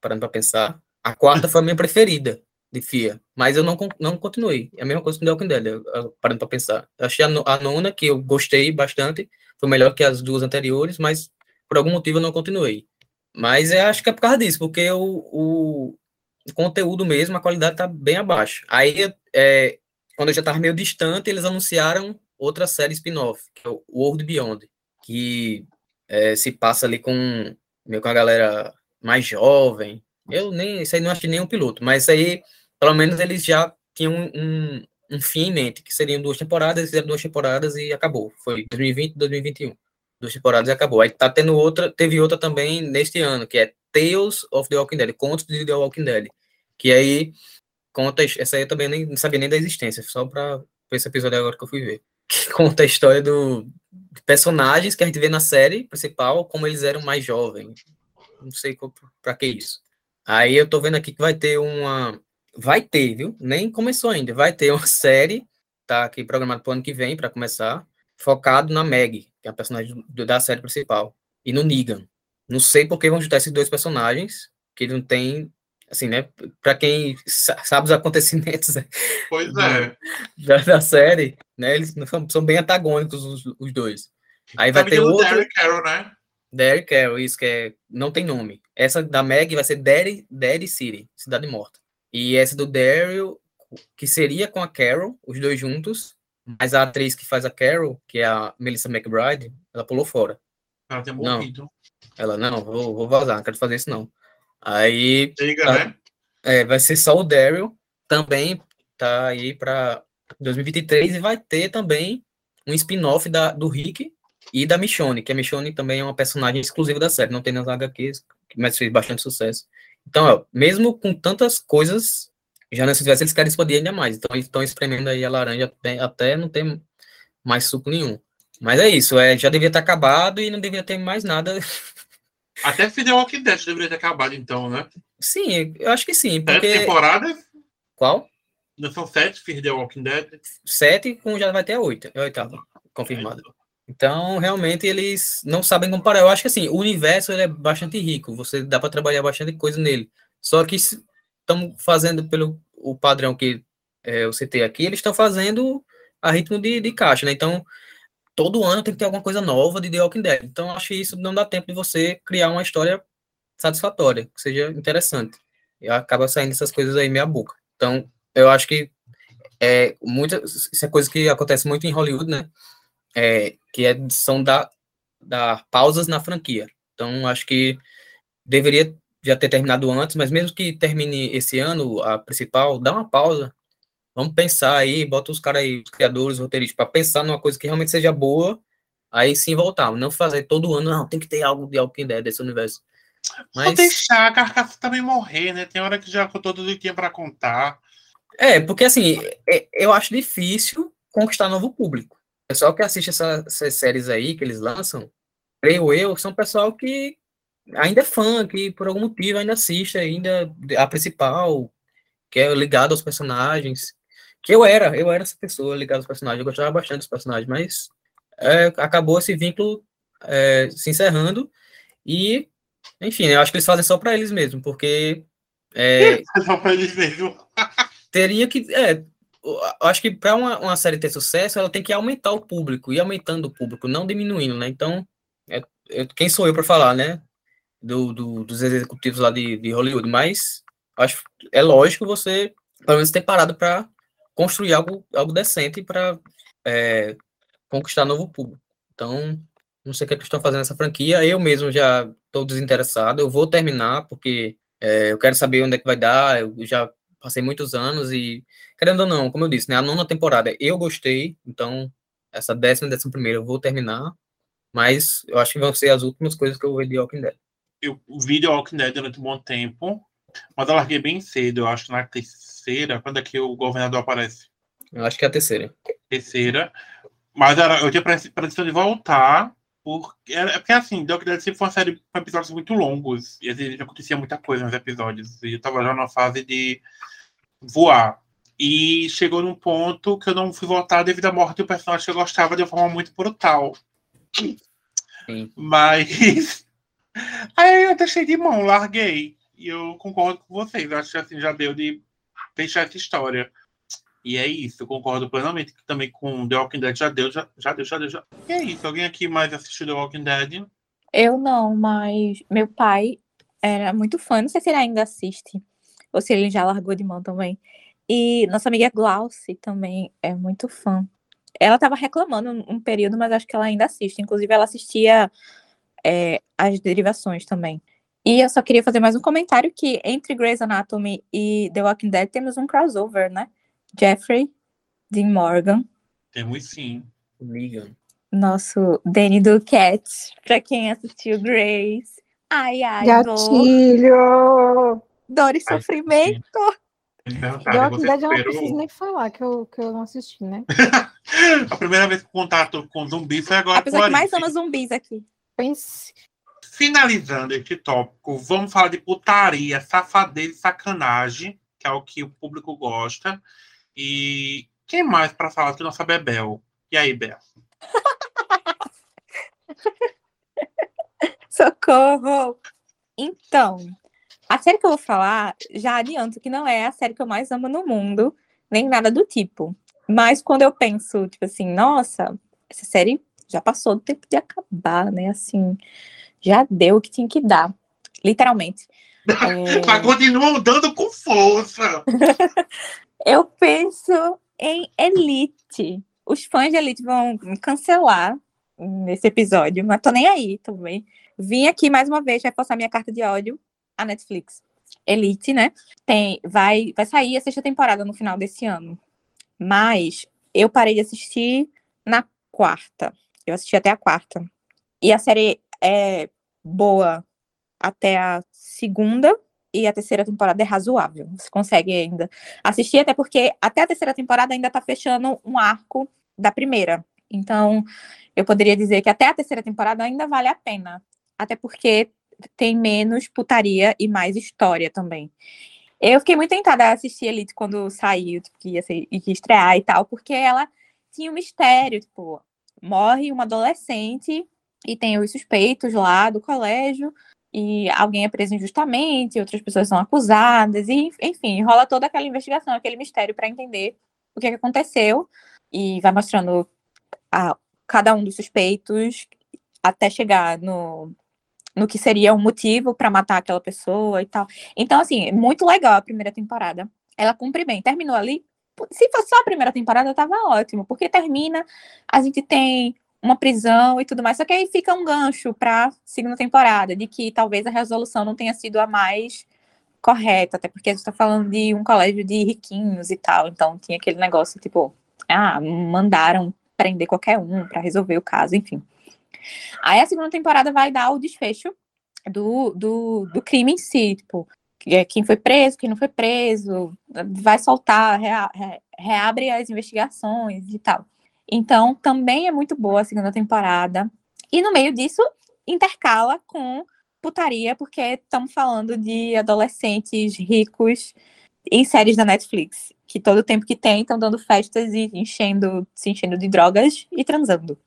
parando para pensar. A quarta foi a minha preferida de FIA, mas eu não, não continuei. É a mesma coisa com The Walking Dead, eu, eu, parando para pensar. Eu achei a, a nona, que eu gostei bastante, foi melhor que as duas anteriores, mas por algum motivo eu não continuei. Mas eu acho que é por causa disso, porque o, o, conteúdo mesmo, a qualidade tá bem abaixo. Aí, é, quando eu já estava meio distante, eles anunciaram outra série spin-off, que é o World Beyond, que é, se passa ali com, meio com a galera mais jovem. Eu nem, isso aí não achei nem um piloto, mas aí, pelo menos, eles já tinham um, um fim em mente, que seriam duas temporadas, fizeram duas temporadas e acabou. Foi 2020 e 2021 duas temporadas e acabou. Aí tá tendo outra, teve outra também neste ano, que é Tales of the Walking Dead, Contos de The Walking Dead, que aí conta, essa aí eu também nem, não sabia nem da existência, só para esse episódio agora que eu fui ver, que conta a história do de personagens que a gente vê na série principal, como eles eram mais jovens. Não sei para que isso. Aí eu tô vendo aqui que vai ter uma vai ter, viu? Nem começou ainda. Vai ter uma série, tá aqui programado para o ano que vem para começar, focado na Meg, que é a personagem da série principal, e no Negan. Não sei por que vão juntar esses dois personagens, que não tem, assim, né? Para quem sabe os acontecimentos pois é. da, da, série, né? Eles são, são bem antagônicos os, os dois. Aí vai ter outro. Derek Carroll, né? Derek Carroll, isso que é, não tem nome. Essa da Meg vai ser Daddy, Daddy City, Cidade Morta. E essa do Daryl, que seria com a Carol, os dois juntos, mas a atriz que faz a Carol, que é a Melissa McBride, ela pulou fora. Ela tem morrido. Não. Ela, não, vou, vou vazar, não quero fazer isso não. Aí. Liga, né? É, vai ser só o Daryl, também tá aí para 2023 e vai ter também um spin-off do Rick e da Michonne, que a Michonne também é uma personagem exclusiva da série, não tem nas HQs, mas fez bastante sucesso. Então, ó, mesmo com tantas coisas já nesse universo eles querem expandir ainda mais. Então eles estão espremendo aí a laranja até, até não ter mais suco nenhum. Mas é isso, é, já devia ter acabado e não devia ter mais nada. Até Fidel Walking Dead deveria ter acabado, então, né? Sim, eu acho que sim. Porque... Sete temporadas? Qual? Não são sete Fidel Walking Dead? Sete, com já vai ter a oito. É a oitava, confirmada. Então, realmente, eles não sabem comparar. Eu acho que, assim, o universo ele é bastante rico. Você dá para trabalhar bastante coisa nele. Só que estão fazendo pelo o padrão que é, eu citei aqui, eles estão fazendo a ritmo de, de caixa, né? Então, todo ano tem que ter alguma coisa nova de The Walking Dead. Então, acho que isso não dá tempo de você criar uma história satisfatória, que seja interessante. E acaba saindo essas coisas aí meia boca. Então, eu acho que é muita, isso é coisa que acontece muito em Hollywood, né? É, que é, são da, da pausas na franquia. Então, acho que deveria já ter terminado antes, mas mesmo que termine esse ano, a principal, dá uma pausa. Vamos pensar aí, bota os caras aí, os criadores, os roteiristas, para pensar numa coisa que realmente seja boa, aí sim voltar. Não fazer todo ano, não, tem que ter algo de Walking Dead desse universo. Mas... Vou deixar a carcaça também morrer, né? Tem hora que já contou tudo que tinha para contar. É, porque assim, é, eu acho difícil conquistar novo público. Pessoal que assiste essa, essas séries aí que eles lançam, creio eu, são pessoal que ainda é fã, que por algum motivo ainda assiste ainda a principal, que é ligado aos personagens. Que eu era, eu era essa pessoa ligada aos personagens, eu gostava bastante dos personagens, mas é, acabou esse vínculo é, se encerrando e, enfim, eu acho que eles fazem só para eles mesmo, porque é, só para eles mesmo. teria que, é, eu acho que para uma, uma série ter sucesso, ela tem que aumentar o público e aumentando o público, não diminuindo, né? Então, é, quem sou eu para falar, né? do, do, dos executivos lá de, de Hollywood, mas acho é lógico você, pelo menos, ter parado para construir algo, algo decente para é, conquistar novo público. Então, não sei o que, é que estão fazendo nessa franquia. Eu mesmo já estou desinteressado. Eu vou terminar porque é, eu quero saber onde é que vai dar. Eu já passei muitos anos e, querendo ou não, como eu disse, né, a nona temporada eu gostei. Então, essa décima, décima primeira eu vou terminar. Mas eu acho que vão ser as últimas coisas que eu vou ver de Walking Dead eu vi The Walking Dead durante um bom tempo, mas eu larguei bem cedo, eu acho na terceira, quando é que o governador aparece? Eu acho que é a terceira. Terceira. Mas era, eu tinha pretensão de voltar, porque, é porque assim, The Walking Dead sempre foi uma série com episódios muito longos, e às vezes acontecia muita coisa nos episódios, e eu tava já na fase de voar. E chegou num ponto que eu não fui votar devido à morte do personagem que eu gostava de uma forma muito brutal. Sim. Mas. Aí eu deixei de mão, larguei. E eu concordo com vocês. Acho que assim já deu de fechar essa história. E é isso, eu concordo plenamente que também com The Walking Dead já deu, já, já deu, já deu, já. E é isso, alguém aqui mais assistiu The Walking Dead? Eu não, mas meu pai era muito fã. Não sei se ele ainda assiste, ou se ele já largou de mão também. E nossa amiga Glauce também é muito fã. Ela estava reclamando um, período, mas acho que ela ainda assiste. Inclusive, ela assistia é, as derivações também. E eu só queria fazer mais um comentário que entre Grey's Anatomy e The Walking Dead temos um crossover, né? Jeffrey Dean Morgan, Temos sim. Negan. nosso Danny do Cat, pra quem assistiu Grace. Ai, ai, Gatilho! dor e Ai, sofrimento. The perguntaram, Walking você Dead eu não preciso nem falar que eu, que eu não assisti, né? A primeira vez que contato com zumbi foi agora A pessoa com que mais ama zumbis aqui. Pense. Finalizando este tópico, vamos falar de putaria, safadeza e sacanagem, que é o que o público gosta. E quem mais para falar que nossa Bebel? E aí, Bel? Socorro! Então, a série que eu vou falar, já adianto que não é a série que eu mais amo no mundo, nem nada do tipo. Mas quando eu penso, tipo assim, nossa, essa série já passou do tempo de acabar, né? Assim, já deu o que tinha que dar. Literalmente. É, Mas continuam dando com força. eu penso em Elite. Os fãs de Elite vão me cancelar nesse episódio, mas tô nem aí também. Vim aqui mais uma vez reforçar minha carta de ódio à Netflix. Elite, né? Tem, vai, vai sair a sexta temporada no final desse ano. Mas eu parei de assistir na quarta. Eu assisti até a quarta. E a série é boa até a segunda e a terceira temporada é razoável. Você consegue ainda assistir, até porque até a terceira temporada ainda tá fechando um arco da primeira. Então, eu poderia dizer que até a terceira temporada ainda vale a pena. Até porque tem menos putaria e mais história também. Eu fiquei muito tentada a assistir Elite quando saiu, tipo, que ia, ser, ia estrear e tal, porque ela tinha um mistério, tipo, morre uma adolescente e tem os suspeitos lá do colégio, e alguém é preso injustamente, outras pessoas são acusadas, e enfim, rola toda aquela investigação, aquele mistério para entender o que, é que aconteceu, e vai mostrando a, cada um dos suspeitos até chegar no, no que seria um motivo para matar aquela pessoa e tal. Então, assim, muito legal a primeira temporada. Ela cumpre bem. Terminou ali. Se fosse só a primeira temporada, tava ótimo, porque termina, a gente tem uma prisão e tudo mais. Só que aí fica um gancho para segunda temporada, de que talvez a resolução não tenha sido a mais correta, até porque a gente está falando de um colégio de riquinhos e tal. Então tinha aquele negócio tipo, ah, mandaram prender qualquer um para resolver o caso, enfim. Aí a segunda temporada vai dar o desfecho do, do, do crime em si, tipo, quem foi preso, quem não foi preso, vai soltar, rea, re, reabre as investigações e tal. Então, também é muito boa a segunda temporada. E no meio disso, intercala com putaria, porque estamos falando de adolescentes ricos em séries da Netflix, que todo tempo que tem estão dando festas e enchendo, se enchendo de drogas e transando.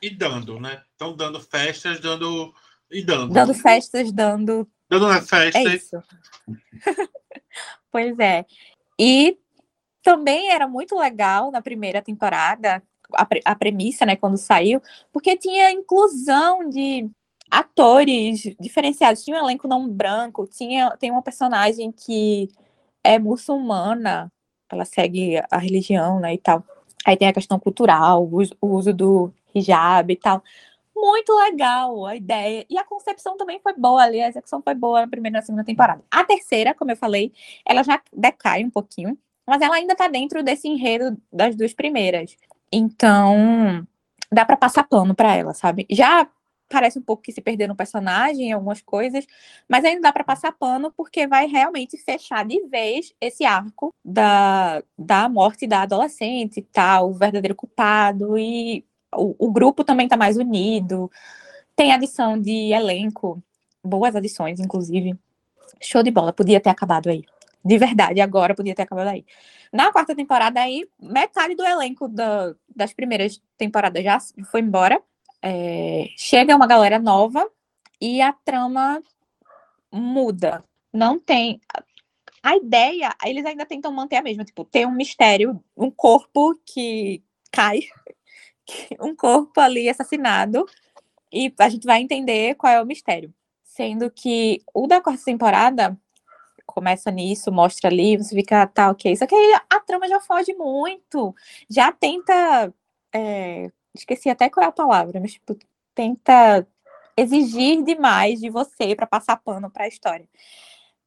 E dando, né? Estão dando festas, dando. E dando. Dando festas, dando. Dando nas É festas. isso. pois é. E também era muito legal na primeira temporada, a, pre- a premissa, né, quando saiu, porque tinha inclusão de atores diferenciados. Tinha um elenco não branco, tinha, tem uma personagem que é muçulmana, ela segue a religião, né, e tal. Aí tem a questão cultural, o uso do hijab e tal. Muito legal a ideia. E a concepção também foi boa ali, a execução foi boa na primeira e na segunda temporada. A terceira, como eu falei, ela já decai um pouquinho, mas ela ainda tá dentro desse enredo das duas primeiras. Então, dá pra passar pano pra ela, sabe? Já parece um pouco que se perdeu no personagem, algumas coisas, mas ainda dá pra passar pano porque vai realmente fechar de vez esse arco da, da morte da adolescente e tal, o verdadeiro culpado, e o, o grupo também tá mais unido. Tem adição de elenco, boas adições, inclusive. Show de bola, podia ter acabado aí. de verdade, agora podia ter acabado aí. Na quarta temporada, aí, metade do elenco da, das primeiras temporadas já foi embora. É, chega uma galera nova e a trama muda. Não tem. A ideia, eles ainda tentam manter a mesma, tipo, ter um mistério, um corpo que cai, um corpo ali assassinado, e a gente vai entender qual é o mistério. Sendo que o da quarta temporada começa nisso, mostra ali, você fica, tá, ok. Só que aí a trama já foge muito, já tenta. É, esqueci até qual é a palavra, mas tipo, tenta exigir demais de você para passar pano para a história.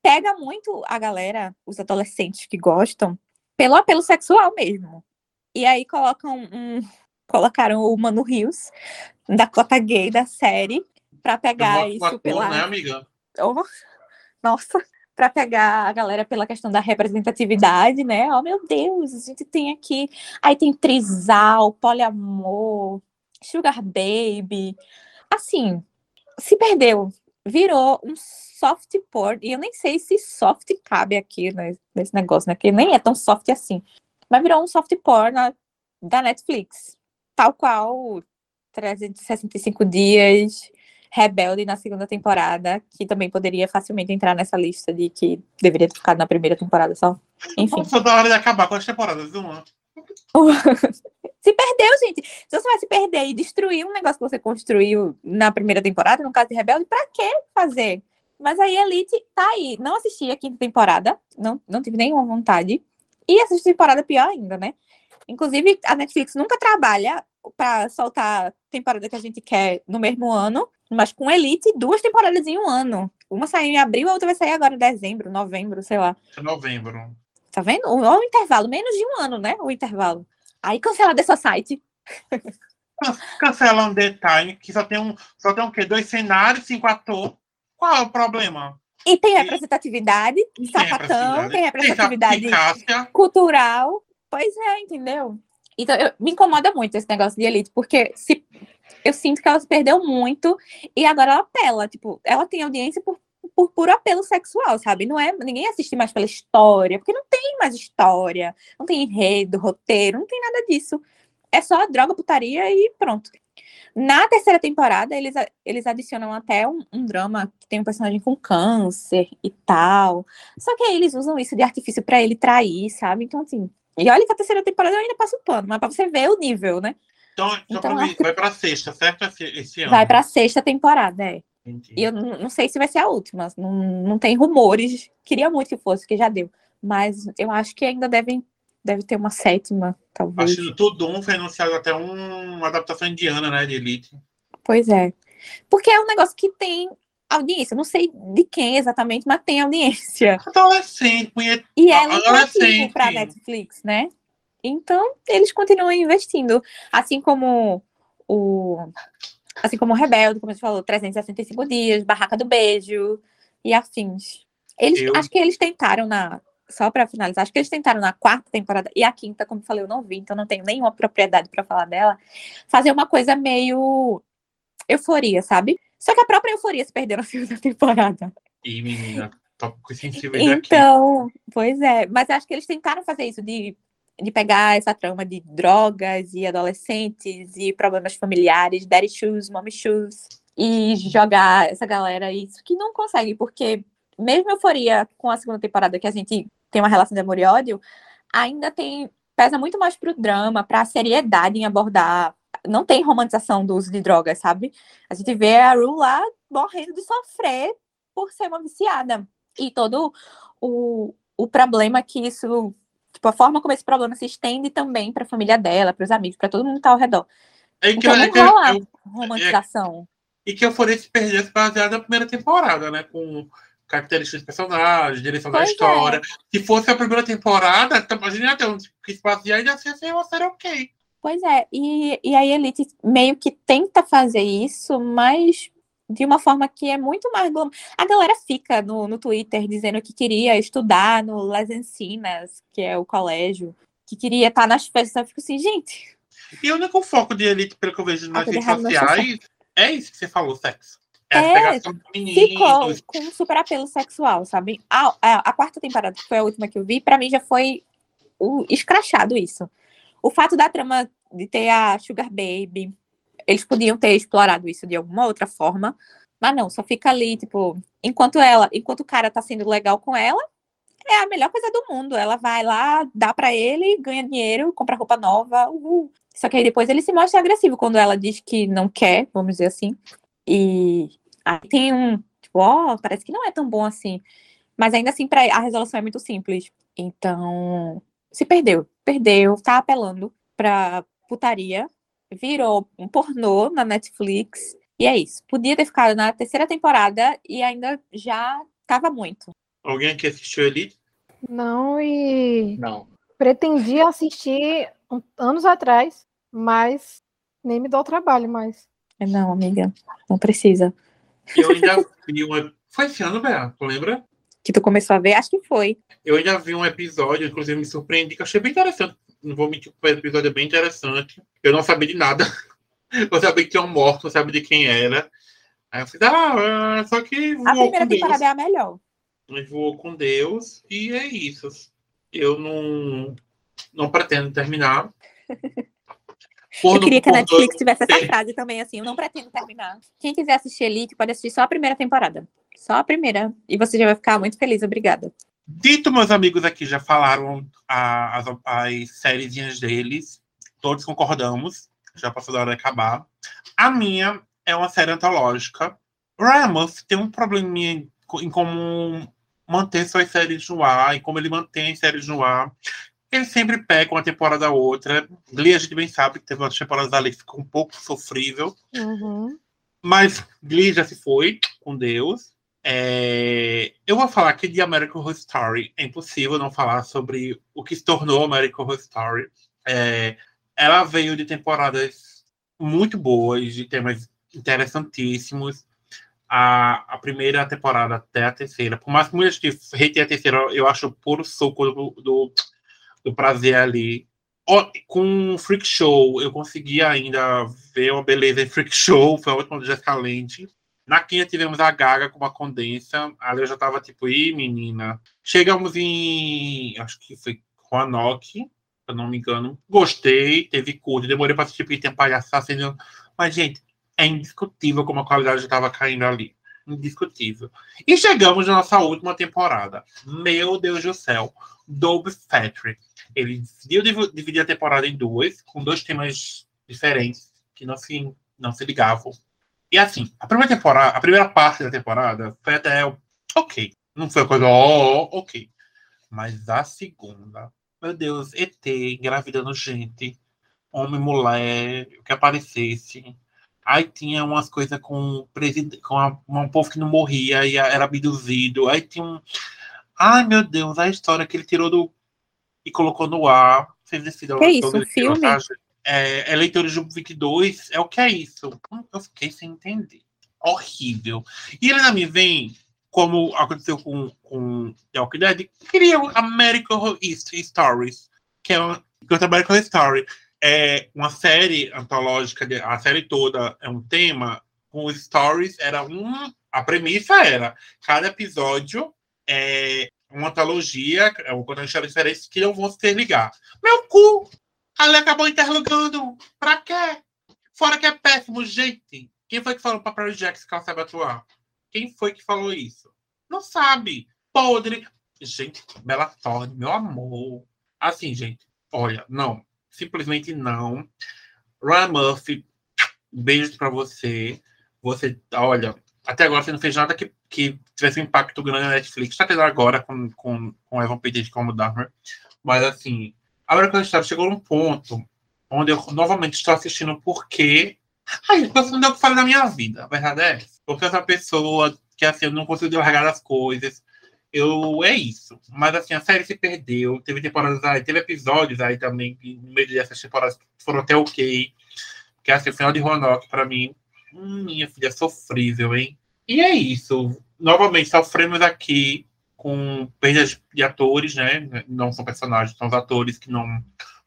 Pega muito a galera, os adolescentes que gostam, pelo apelo sexual mesmo. E aí colocam um, colocaram o Mano Rios da cota gay da série para pegar isso ator, pela né, amiga? Oh, nossa, para pegar a galera pela questão da representatividade, né? Oh, meu Deus, a gente tem aqui. Aí tem trisal, poliamor, sugar baby. Assim, se perdeu. Virou um soft porn. E eu nem sei se soft cabe aqui né, nesse negócio, né? Que nem é tão soft assim. Mas virou um soft porn da Netflix. Tal qual 365 dias Rebelde na segunda temporada, que também poderia facilmente entrar nessa lista de que deveria ter ficado na primeira temporada só. Enfim. Nossa, da hora de acabar com as temporadas, uma. se perdeu, gente. Se você vai se perder e destruir um negócio que você construiu na primeira temporada, no caso de Rebelde, pra que fazer? Mas aí Elite tá aí. Não assisti a quinta temporada, não, não tive nenhuma vontade. E essa temporada pior ainda, né? Inclusive, a Netflix nunca trabalha para soltar temporada que a gente quer no mesmo ano, mas com Elite, duas temporadas em um ano. Uma saiu em abril, a outra vai sair agora em dezembro, novembro, sei lá. É novembro. Tá vendo? Olha o intervalo, menos de um ano, né? O intervalo. Aí cancela dessa site. Cancela um detalhe que só tem um, só tem um quê? Dois cenários, cinco atores. Qual é o problema? E tem representatividade, tem sapatão, tem representatividade, tem representatividade cultural. Pois é, entendeu? Então, eu, me incomoda muito esse negócio de elite, porque se, eu sinto que ela se perdeu muito e agora ela apela, tipo, ela tem audiência por, por puro apelo sexual, sabe? Não é, ninguém assiste mais pela história, porque não tem mais história, não tem enredo, roteiro, não tem nada disso. É só droga, putaria e pronto. Na terceira temporada, eles, eles adicionam até um, um, drama que tem um personagem com câncer e tal. Só que aí eles usam isso de artifício para ele trair, sabe? Então, assim, e olha que a terceira temporada eu ainda passo pano, mas para você ver o nível, né? Então, então mim, vai para sexta, certo? Esse ano. Vai para sexta temporada, é. Entendi. E eu não sei se vai ser a última, não, não tem rumores. Queria muito que fosse, que já deu. Mas eu acho que ainda devem deve ter uma sétima, talvez. Acho que tudo um foi anunciado até um, uma adaptação indiana, né, de Elite. Pois é. Porque é um negócio que tem audiência. Não sei de quem exatamente, mas tem audiência. Adolescente, punhet... E é lucrativo para Netflix, né? Então, eles continuam investindo. Assim como o. Assim como o Rebelde, como você falou, 365 dias, Barraca do Beijo e afins. Eles, eu... Acho que eles tentaram na. Só para finalizar, acho que eles tentaram na quarta temporada e a quinta, como eu falei, eu não vi, então não tenho nenhuma propriedade para falar dela. Fazer uma coisa meio euforia, sabe? Só que a própria euforia se perdeu na segunda temporada. E, menina, tópico sensível Então, pois é. Mas acho que eles tentaram fazer isso, de, de pegar essa trama de drogas e adolescentes e problemas familiares, daddy shoes, mommy shoes, e jogar essa galera isso, que não consegue, porque mesmo euforia com a segunda temporada, que a gente tem uma relação de amor e ódio, ainda tem pesa muito mais pro drama, pra seriedade em abordar não tem romantização do uso de drogas, sabe? A gente vê a Ru lá morrendo de sofrer por ser uma viciada. E todo o, o problema que isso. Tipo, a forma como esse problema se estende também para a família dela, para os amigos, para todo mundo que tá ao redor. É que então, não é rola eu, romantização. É, e que eu foria se perdesse baseado na primeira temporada, né? Com características de personagens, direção pois da história. É. Se fosse a primeira temporada, imagina até um que se basear ainda ia ser uma série ok. Pois é, e, e a Elite meio que tenta fazer isso, mas de uma forma que é muito mais glam... A galera fica no, no Twitter dizendo que queria estudar no Las Encinas, que é o colégio, que queria estar nas festas. Eu fico assim, gente. E o único foco de Elite, pelo que eu vejo nas redes sociais, é isso que você falou, sexo. É, com ficou com um super apelo sexual, sabe? A, a, a quarta temporada, que foi a última que eu vi, pra mim já foi o escrachado isso. O fato da trama de ter a Sugar Baby, eles podiam ter explorado isso de alguma outra forma, mas não, só fica ali, tipo, enquanto ela, enquanto o cara tá sendo legal com ela, é a melhor coisa do mundo. Ela vai lá, dá pra ele, ganha dinheiro, compra roupa nova. uhul. Só que aí depois ele se mostra agressivo quando ela diz que não quer, vamos dizer assim. E aí tem um, tipo, ó, parece que não é tão bom assim. Mas ainda assim, pra, a resolução é muito simples. Então, se perdeu. Perdeu, tá apelando pra putaria. Virou um pornô na Netflix. E é isso. Podia ter ficado na terceira temporada e ainda já tava muito. Alguém aqui assistiu Elite? Não, e Não. pretendi assistir anos atrás, mas nem me dou o trabalho mais. Não, amiga, não precisa. Eu ainda vi um. Foi esse ano, Bea, tu lembra? Que tu começou a ver, acho que foi. Eu ainda vi um episódio, inclusive me surpreendi, que eu achei bem interessante. Não vou mentir, o episódio é bem interessante. Eu não sabia de nada. Eu sabia que tinha um morto, não sabia de quem era. Aí eu falei, ah, é, só que A voou primeira com Deus. temporada é a melhor. Mas voou com Deus e é isso. Eu não, não pretendo terminar. Por Eu queria que a Netflix tivesse essa frase também, assim, eu não pretendo terminar. Quem quiser assistir Elite, pode assistir só a primeira temporada. Só a primeira. E você já vai ficar muito feliz, obrigada. Dito, meus amigos aqui já falaram a- as, as sériezinhas deles. Todos concordamos. Já passou da hora de acabar. A minha é uma série antológica. Ryan Murphy tem um probleminha em como manter suas séries no ar e como ele mantém as séries no ar. Ele sempre pega uma temporada ou outra. Glee, a gente bem sabe que teve umas temporadas ali que ficou um pouco sofrível. Uhum. Mas Glee já se foi, com Deus. É, Eu vou falar aqui de American Horror Story. É impossível não falar sobre o que se tornou American Horror Story. É, Ela veio de temporadas muito boas, de temas interessantíssimos. A, a primeira temporada até a terceira. Por mais que muita gente hate a terceira, eu acho puro suco do, do, do prazer ali. Com Freak Show, eu consegui ainda ver uma beleza em Freak Show, foi a última do Jessica Lange. Na quinta tivemos a Gaga com uma condensa. Ali eu já tava tipo, ih, menina. Chegamos em. Acho que foi Roanoke, se eu não me engano. Gostei, teve curto. Demorei pra assistir porque tem palhaçada sendo. Mas, gente, é indiscutível como a qualidade já tava caindo ali. Indiscutível. E chegamos na nossa última temporada. Meu Deus do céu. Dolby Factory. Ele decidiu div- dividir a temporada em duas, com dois temas diferentes, que não se, não se ligavam. E assim, a primeira temporada, a primeira parte da temporada foi até ok. Não foi coisa, ó, ok. Mas a segunda, meu Deus, ET, engravidando gente, homem, mulher, o que aparecesse. Aí tinha umas coisas com, com a- um povo que não morria e era abduzido. Aí tinha um. Ai, meu Deus, a história que ele tirou do. e colocou no ar. Vocês decidem Que isso, um tirou, filme? tá, gente? É, Eleitores do 22, é o que é isso? Eu fiquei sem entender. Horrível. E ele ainda me vem, como aconteceu com, com The Walking Dead, cria Horror History Stories, que é uma, que é outra American Horror Story. É uma série antológica, a série toda é um tema, com stories era um. A premissa era cada episódio é uma antologia, é um contando histórias diferentes que não vão se interligar. Meu cu! Ali acabou interligando. Pra quê? Fora que é péssimo, gente. Quem foi que falou pra Perry Jackson que ela sabe atuar? Quem foi que falou isso? Não sabe. Podre. Gente, Bela Thorne, meu amor. Assim, gente, olha, não. Simplesmente não. Ryan Murphy, beijos pra você. Você, olha, até agora você não fez nada que, que tivesse um impacto grande na Netflix. Tá tendo agora com, com, com Evan Peters como Dahmer. Mas, assim, American Story chegou num ponto onde eu novamente estou assistindo porque. Ai, você não deu o que falar na minha vida. A verdade é. Porque essa pessoa que assim, eu não consigo largar as coisas. Eu, é isso. Mas assim, a série se perdeu. Teve temporadas aí, teve episódios aí também, no meio dessas temporadas foram até ok. Que assim, o final de Roanoke, pra mim, minha filha, sofrível, hein? E é isso. Novamente, sofremos aqui com perdas de atores, né? Não são personagens, são os atores que não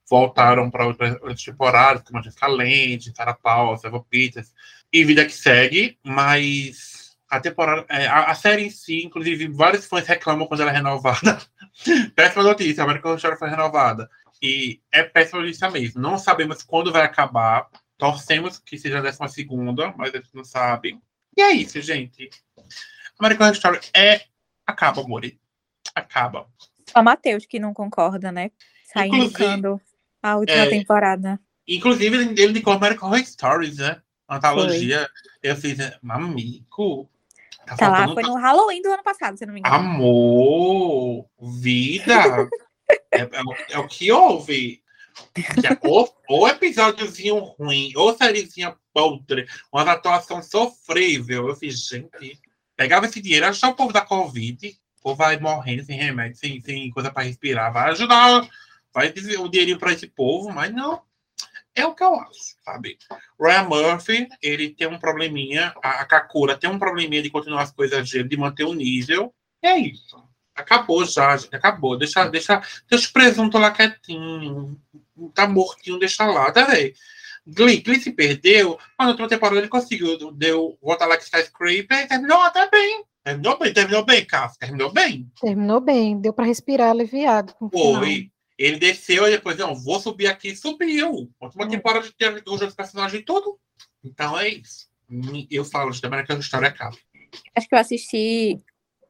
voltaram para outras, temporadas, como a Jessica Lange, Sarah Paul, Eva Peters, e vida que segue, mas a temporada, é, a, a, série em si, inclusive, vários fãs reclamam quando ela é renovada. péssima notícia, a American Horror foi renovada. E é péssima notícia mesmo. Não sabemos quando vai acabar. Torcemos que seja a décima segunda, mas a gente não sabe. E é isso, gente. American Horror Story é... Acaba, amore. Acaba. Só Matheus que não concorda, né? Sai indicando a última é, temporada. Inclusive, ele indicou American Horror Stories, né? Antologia. Foi. Eu fiz, amigo, Tá, tá lá, foi no Halloween do ano passado, se não me engano. Amor, vida, é, é, é, o que houve. ou, ou episódiozinho ruim, ou sériezinha podre, uma atuação sofrível. Eu fiz, gente, pegava esse dinheiro, achar o povo da Covid, ou vai morrendo sem remédio, sem, sem coisa para respirar, vai ajudar, vai dizer o dinheirinho para esse povo, mas não. É o que eu acho, sabe? Ryan Murphy, ele tem um probleminha, a Kakura tem um probleminha de continuar as coisas de manter o nível. É isso. Acabou já, gente, acabou. Deixa, deixa, deixa o presunto lá quietinho. Tá mortinho, deixa lá, tá vendo? Glee, Glee se perdeu, mas na última temporada ele conseguiu, deu volta lá que está Scraper e terminou até bem. Terminou bem, terminou bem, Cássio, terminou bem. Terminou bem, deu para respirar aliviado. Foi. Ele desceu e depois, não, vou subir aqui e subiu. Última hum. temporada de ter os personagens e tudo. Então é isso. Eu falo de American Story acaba. Acho que eu assisti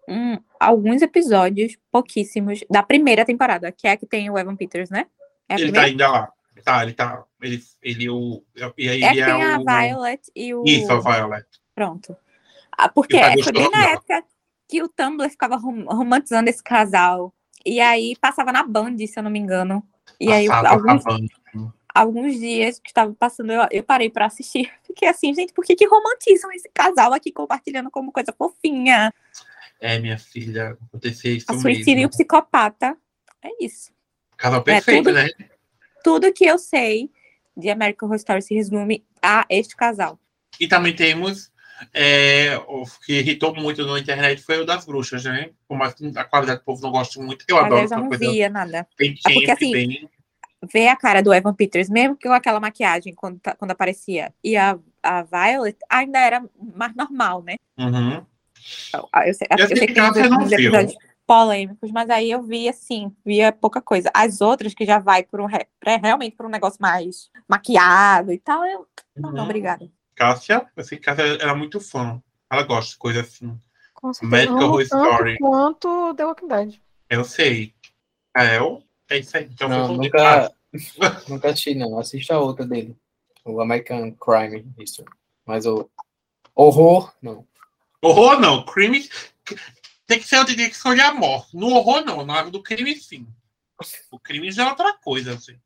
um, alguns episódios, pouquíssimos, da primeira temporada, que é a que tem o Evan Peters, né? É ele tá ainda lá. Tá, ele tá. Ele, ele, o, e aí é tem é a o... Violet e o. Isso, a Violet. Pronto. Ah, porque tá foi bem na época que o Tumblr ficava romantizando esse casal. E aí passava na Band, se eu não me engano. E aí alguns, alguns dias que estava passando, eu, eu parei para assistir. Fiquei assim, gente, por que, que romantizam esse casal aqui compartilhando como coisa fofinha? É, minha filha, aconteceu isso A suicídio e o psicopata. É isso. Casal perfeito, é, tudo, né? Tudo que eu sei de American Horror Story se resume a este casal. E também temos é, o que irritou muito na internet foi o das bruxas, né? Que a qualidade do povo não goste muito. Eu adoro essa coisa. Eu não via nada. Bem é porque assim, bem... ver a cara do Evan Peters, mesmo que com aquela maquiagem quando, tá, quando aparecia, e a, a Violet ainda era mais normal, né? Uhum. Eu, eu, sei, eu, eu sei que tem uns episódios polêmicos, mas aí eu vi assim, via pouca coisa. As outras que já vai por um realmente por um negócio mais maquiado e tal, eu não, uhum. não obrigada. Cássia, eu sei que Cássia era muito fã. Ela gosta de coisa assim. Com Medical Horror Story. Quanto The Walking Dead. Eu sei. A El, é isso aí. Então, não, nunca, nunca assisti, não. Assista a outra dele. O American Crime History. Mas o horror, não. Horror, não. Crime... Tem que ser, eu teria que escolher a morte. No horror, não. Na área do crime, sim. O crime já é outra coisa, assim.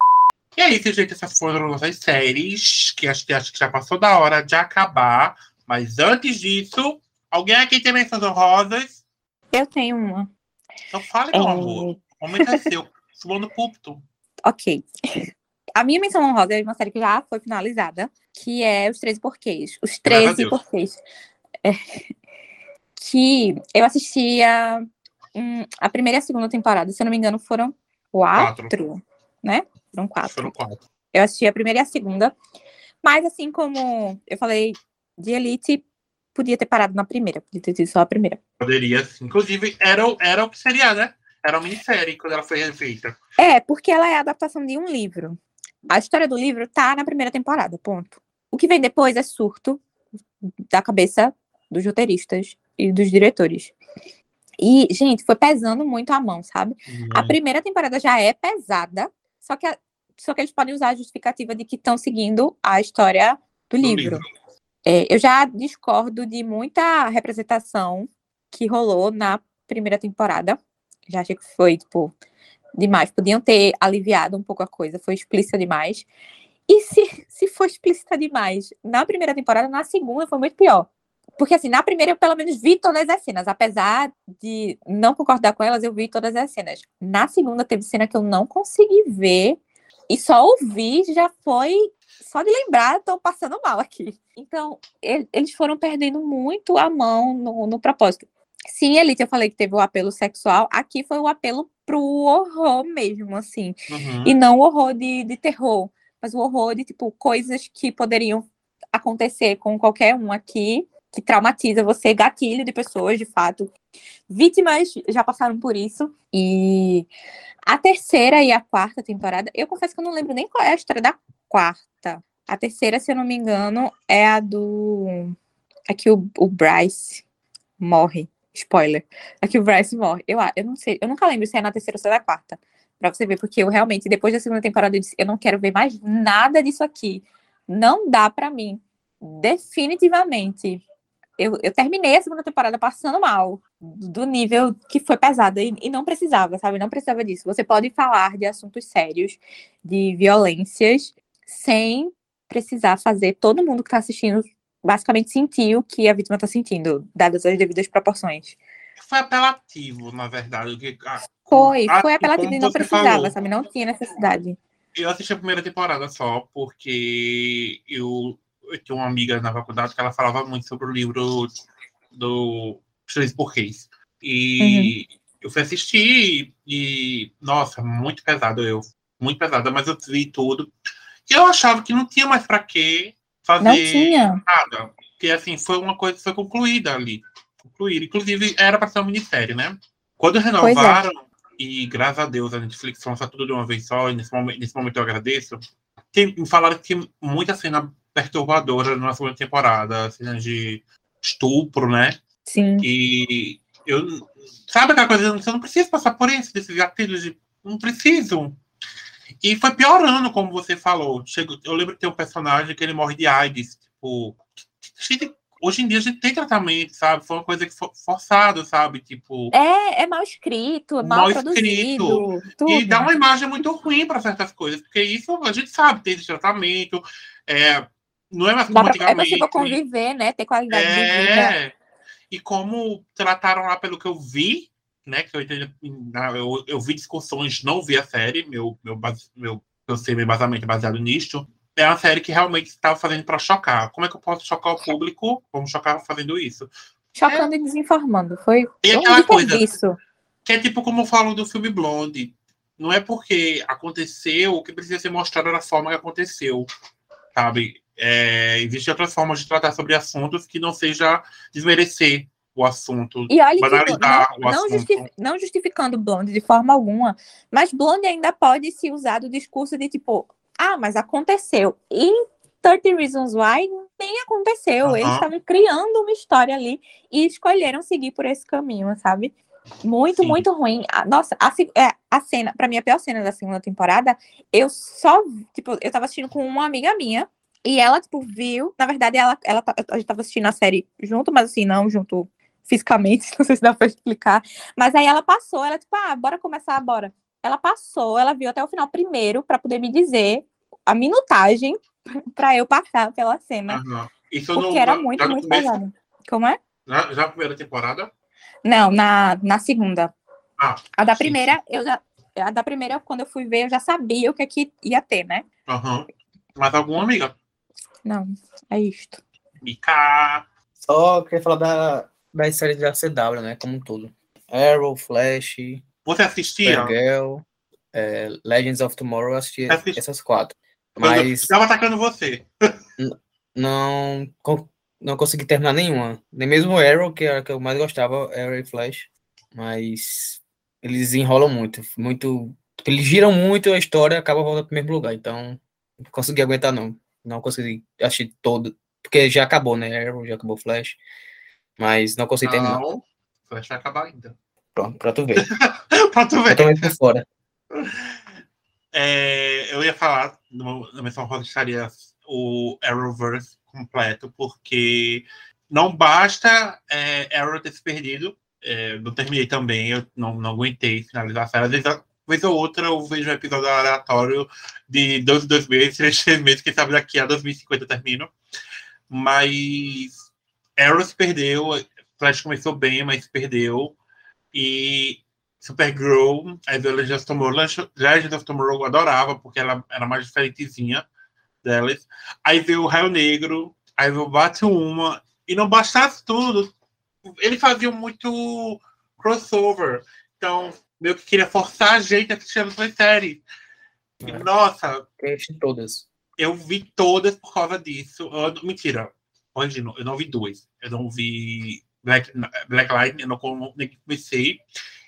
E é isso, gente. Essas foram nossas séries, que acho, que acho que já passou da hora de acabar. Mas antes disso, alguém aqui tem menções honrosas? Eu tenho uma. Então fale, meu é... amor. O momento é seu. Subiu no púlpito. Ok. A minha menção honrosa é uma série que já foi finalizada, que é Os 13 Porquês. Os 13 Porquês. É... Que eu assistia hum, a primeira e a segunda temporada, se eu não me engano, foram quatro, quatro. né? Foram quatro. Foram quatro. Eu assisti a primeira e a segunda. Mas, assim como eu falei de Elite, podia ter parado na primeira. Podia ter sido só a primeira. Poderia, sim. Inclusive, era, era o que seria, né? Era uma minissérie quando ela foi refeita. É, porque ela é a adaptação de um livro. A história do livro tá na primeira temporada, ponto. O que vem depois é surto da cabeça dos roteiristas e dos diretores. E, gente, foi pesando muito a mão, sabe? Uhum. A primeira temporada já é pesada, só que, a, só que eles podem usar a justificativa de que estão seguindo a história do, do livro. livro. É, eu já discordo de muita representação que rolou na primeira temporada. Já achei que foi, tipo, demais. Podiam ter aliviado um pouco a coisa, foi explícita demais. E se, se for explícita demais na primeira temporada, na segunda foi muito pior. Porque, assim, na primeira eu pelo menos vi todas as cenas. Apesar de não concordar com elas, eu vi todas as cenas. Na segunda teve cena que eu não consegui ver. E só ouvir já foi. Só de lembrar, tô passando mal aqui. Então, eles foram perdendo muito a mão no, no propósito. Sim, Elite, eu falei que teve o apelo sexual. Aqui foi o apelo pro horror mesmo, assim. Uhum. E não o horror de, de terror, mas o horror de, tipo, coisas que poderiam acontecer com qualquer um aqui que traumatiza você, gatilho de pessoas, de fato. Vítimas já passaram por isso. E a terceira e a quarta temporada, eu confesso que eu não lembro nem qual é a história da quarta. A terceira, se eu não me engano, é a do. Aqui o, o Bryce morre. Spoiler. Aqui o Bryce morre. Eu, eu não sei, eu nunca lembro se é na terceira ou se é na quarta. Pra você ver, porque eu realmente, depois da segunda temporada, eu disse, eu não quero ver mais nada disso aqui. Não dá para mim. Definitivamente. Eu, eu, terminei a segunda temporada passando mal, do nível que foi pesado, e, e, não precisava, sabe? Não precisava disso. Você pode falar de assuntos sérios, de violências, sem precisar fazer todo mundo que está assistindo basicamente sentir o que a vítima está sentindo, dadas as devidas proporções. Foi apelativo, na verdade. Que, ah, foi, foi apelativo e não precisava, falou. sabe? Não tinha necessidade. Eu assisti a primeira temporada só, porque eu tinha uma amiga na faculdade que ela falava muito sobre o livro do Três Porquês. E uhum. eu fui assistir e, nossa, muito pesado eu. Muito pesado, mas eu vi tudo. E eu achava que não tinha mais para que fazer nada. Porque, assim, foi uma coisa que foi concluída ali. Concluída. Inclusive, era para ser um ministério, né? Quando é. renovaram, é. e graças a Deus a Netflix lançou tudo de uma vez só, e nesse momento, nesse momento eu agradeço, tem, me falaram que tem muita cena perturbadora na segunda temporada, cena de estupro, né? Sim. E eu. Sabe aquela coisa? Você não precisa passar por isso, desses gatilhos de. Não preciso. E foi piorando, como você falou. Chego, eu lembro que tem um personagem que ele morre de AIDS. Tipo, hoje em dia a gente tem tratamento, sabe? Foi uma coisa que foi forçada, sabe? Tipo. É, é mal escrito, é mal, mal escrito. E dá uma imagem muito ruim para certas coisas, porque isso a gente sabe, tem esse tratamento. É, não é mais como pra, É possível conviver, né? Ter qualidade é, de vida. E como trataram lá, pelo que eu vi, né? Que eu, eu, eu vi discussões, não vi a série, meu, meu, meu, eu sei meu embasamento é baseado nisto. É uma série que realmente estava fazendo para chocar. Como é que eu posso chocar o público? Vamos chocar fazendo isso. Chocando é. e desinformando. Foi e aquela coisa isso. Que é tipo como eu falo do filme Blonde. Não é porque aconteceu o que precisa ser mostrado da forma que aconteceu. Sabe? É, Existem outras formas de tratar sobre assuntos que não seja desmerecer o assunto, e olha banalizar que, não, o não, assunto. não justificando Blonde de forma alguma, mas Blonde ainda pode se usar do discurso de tipo, ah, mas aconteceu. E 30 Reasons Why nem aconteceu. Eles estavam criando uma história ali e escolheram seguir por esse caminho, sabe? Muito, Sim. muito ruim. Nossa, a, é, a cena, pra mim, a pior cena da segunda temporada, eu só, tipo, eu tava assistindo com uma amiga minha, e ela, tipo, viu. Na verdade, ela, ela, a gente tava assistindo a série junto, mas assim, não junto fisicamente, não sei se dá pra explicar. Mas aí ela passou, ela, tipo, ah, bora começar, bora. Ela passou, ela viu até o final primeiro para poder me dizer a minutagem para eu passar pela cena. Uhum. Isso porque era muito, muito começo... pesado. Como é? Já, já a primeira temporada? Não, na, na segunda. Ah, a da sim, primeira, sim. eu já. A da primeira, quando eu fui ver, eu já sabia o que, é que ia ter, né? Uhum. Mais alguma amiga? Não, é isto. Mica. Só queria falar da, das séries da CW, né? Como um todo. Arrow, Flash. Você assistia? Supergirl, é, Legends of Tomorrow, eu assisti Assisti. essas quatro. Mas. Estava atacando você. não, não consegui terminar nenhuma. Nem mesmo Arrow, que era a que eu mais gostava, Arrow e Flash. Mas eles enrolam muito. Muito. Eles giram muito a história e acaba voltando para o mesmo lugar. Então, não consegui aguentar, não. Não consegui assistir todo. Porque já acabou, né? Arrow já acabou Flash. Mas não consegui não, terminar. Não, Flash vai acabar ainda. Pronto, pra tu ver. pra tu ver. Totalmente por fora. É, eu ia falar, na menção rosa estaria o Arrowverse completo, porque não basta é, Arrow ter se perdido. É, não terminei também, eu não, não aguentei finalizar a série. Às vezes, vez ou outra eu vejo um episódio aleatório de dois, dois meses, três, três meses, quem sabe daqui a 2050 eu termino. Mas Arrow se perdeu, Flash começou bem, mas perdeu. E Supergirl, veio Legends of Tomorrow. Legends of Tomorrow eu adorava, porque ela era mais diferentezinha delas. Aí veio o Raio Negro, aí veio o Batwoman. E não bastasse tudo, eles faziam muito crossover. Então, meio que queria forçar a gente a assistir as suas séries. E, é. nossa. Eu todas. Eu vi todas por causa disso. Eu, mentira corrigindo, eu não vi dois. Eu não vi Black, Black Lightning, eu não nem comecei.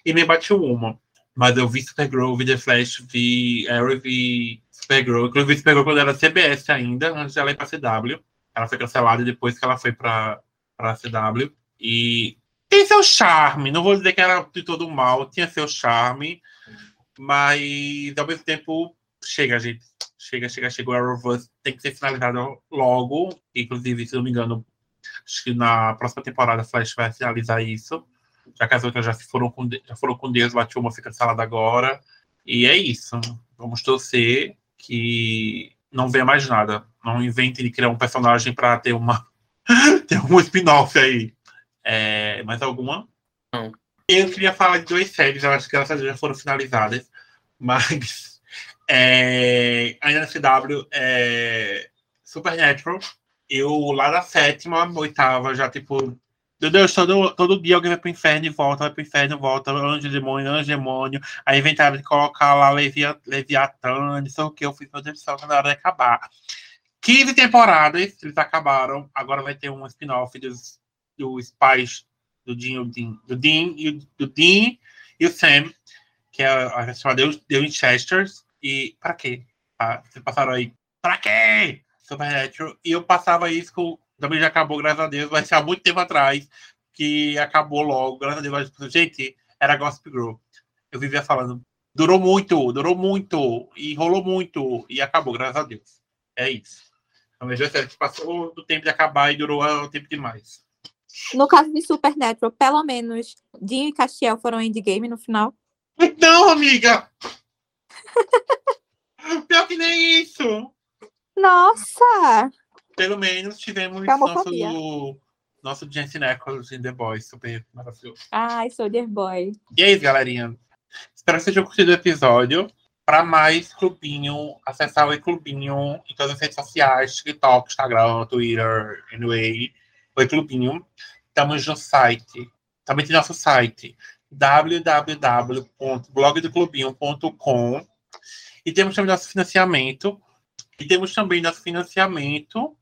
E nem bati uma. Mas eu vi Supergirl, vi The Flash, vi Arrow, vi Supergirl. Inclusive, Supergirl quando era CBS ainda, antes dela ir pra CW. Ela foi cancelada depois que ela foi pra, pra CW. E tem seu charme. Não vou dizer que era de todo mal, tinha seu charme. Mas, ao mesmo tempo, chega, gente. Chega, chega, chega. O Arrowverse tem que ser finalizado logo. Inclusive, se não me engano, acho que na próxima temporada a Flash vai finalizar isso. Já que as outras já foram com, já foram com Deus, Batwoman fica cancelada agora. E é isso. Vamos torcer que não venha mais nada. Não invente de criar um personagem para ter uma ter um spin-off aí. É, mais alguma? Não. Eu queria falar de duas séries, eu acho que elas já foram finalizadas, mas é, ainda na CW, é, Supernatural, eu lá na sétima, oitava, já tipo, meu Deus, todo, todo dia alguém vai pro inferno e volta, vai pro inferno e volta, anjo, demônio, anjo, demônio. Aí inventaram de colocar lá Levia, Leviatã, não sei o que, eu fiz, meu Deus do céu, na hora de acabar. 15 temporadas, eles acabaram, agora vai ter um spin-off dos, dos pais do Dean, do Dean, e do Dean e o Sam, que é a chamada The Winchesters. E pra quê? Ah, vocês passaram aí, pra quê? Supernatural. E eu passava isso com. Também já acabou, graças a Deus, ser há muito tempo atrás que acabou logo, graças a Deus. Gente, era Gossip Girl. Eu vivia falando, durou muito, durou muito, e rolou muito, e acabou, graças a Deus. É isso. Então, veja que passou do tempo de acabar e durou o tempo demais. No caso de Supernatural, pelo menos Dean e Castiel foram endgame no final. Não, amiga! Pior que nem isso! Nossa! Pelo menos tivemos nosso, nosso Jensen Ackles em The Boys, super maravilhoso. Ai, Soldier Boy. E é isso, galerinha. Espero que vocês tenham curtido o episódio. Para mais Clubinho, acessar o Clubinho em todas as redes sociais, TikTok, Instagram, Twitter, anyway. Oi Clubinho. Estamos no site. Também tem nosso site www.blogdoclubinho.com e temos também nosso financiamento. E temos também nosso financiamento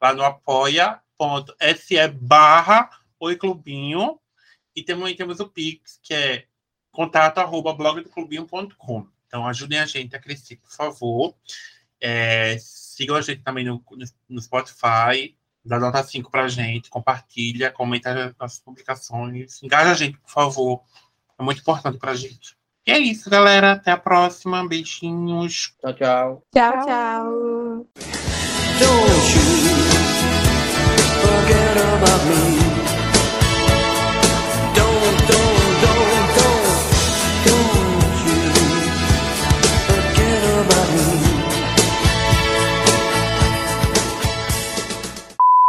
lá no apoia.se barra Oi Clubinho. E também temos o Pix, que é contato arroba blogdoclubinho.com. Então ajudem a gente a crescer, por favor. É, sigam a gente também no, no, no Spotify, dá nota 5 pra gente, compartilha, comenta as publicações, engaja a gente, por favor. É muito importante pra gente. E é isso, galera. Até a próxima. Beijinhos. Tchau, tchau. Tchau, tchau.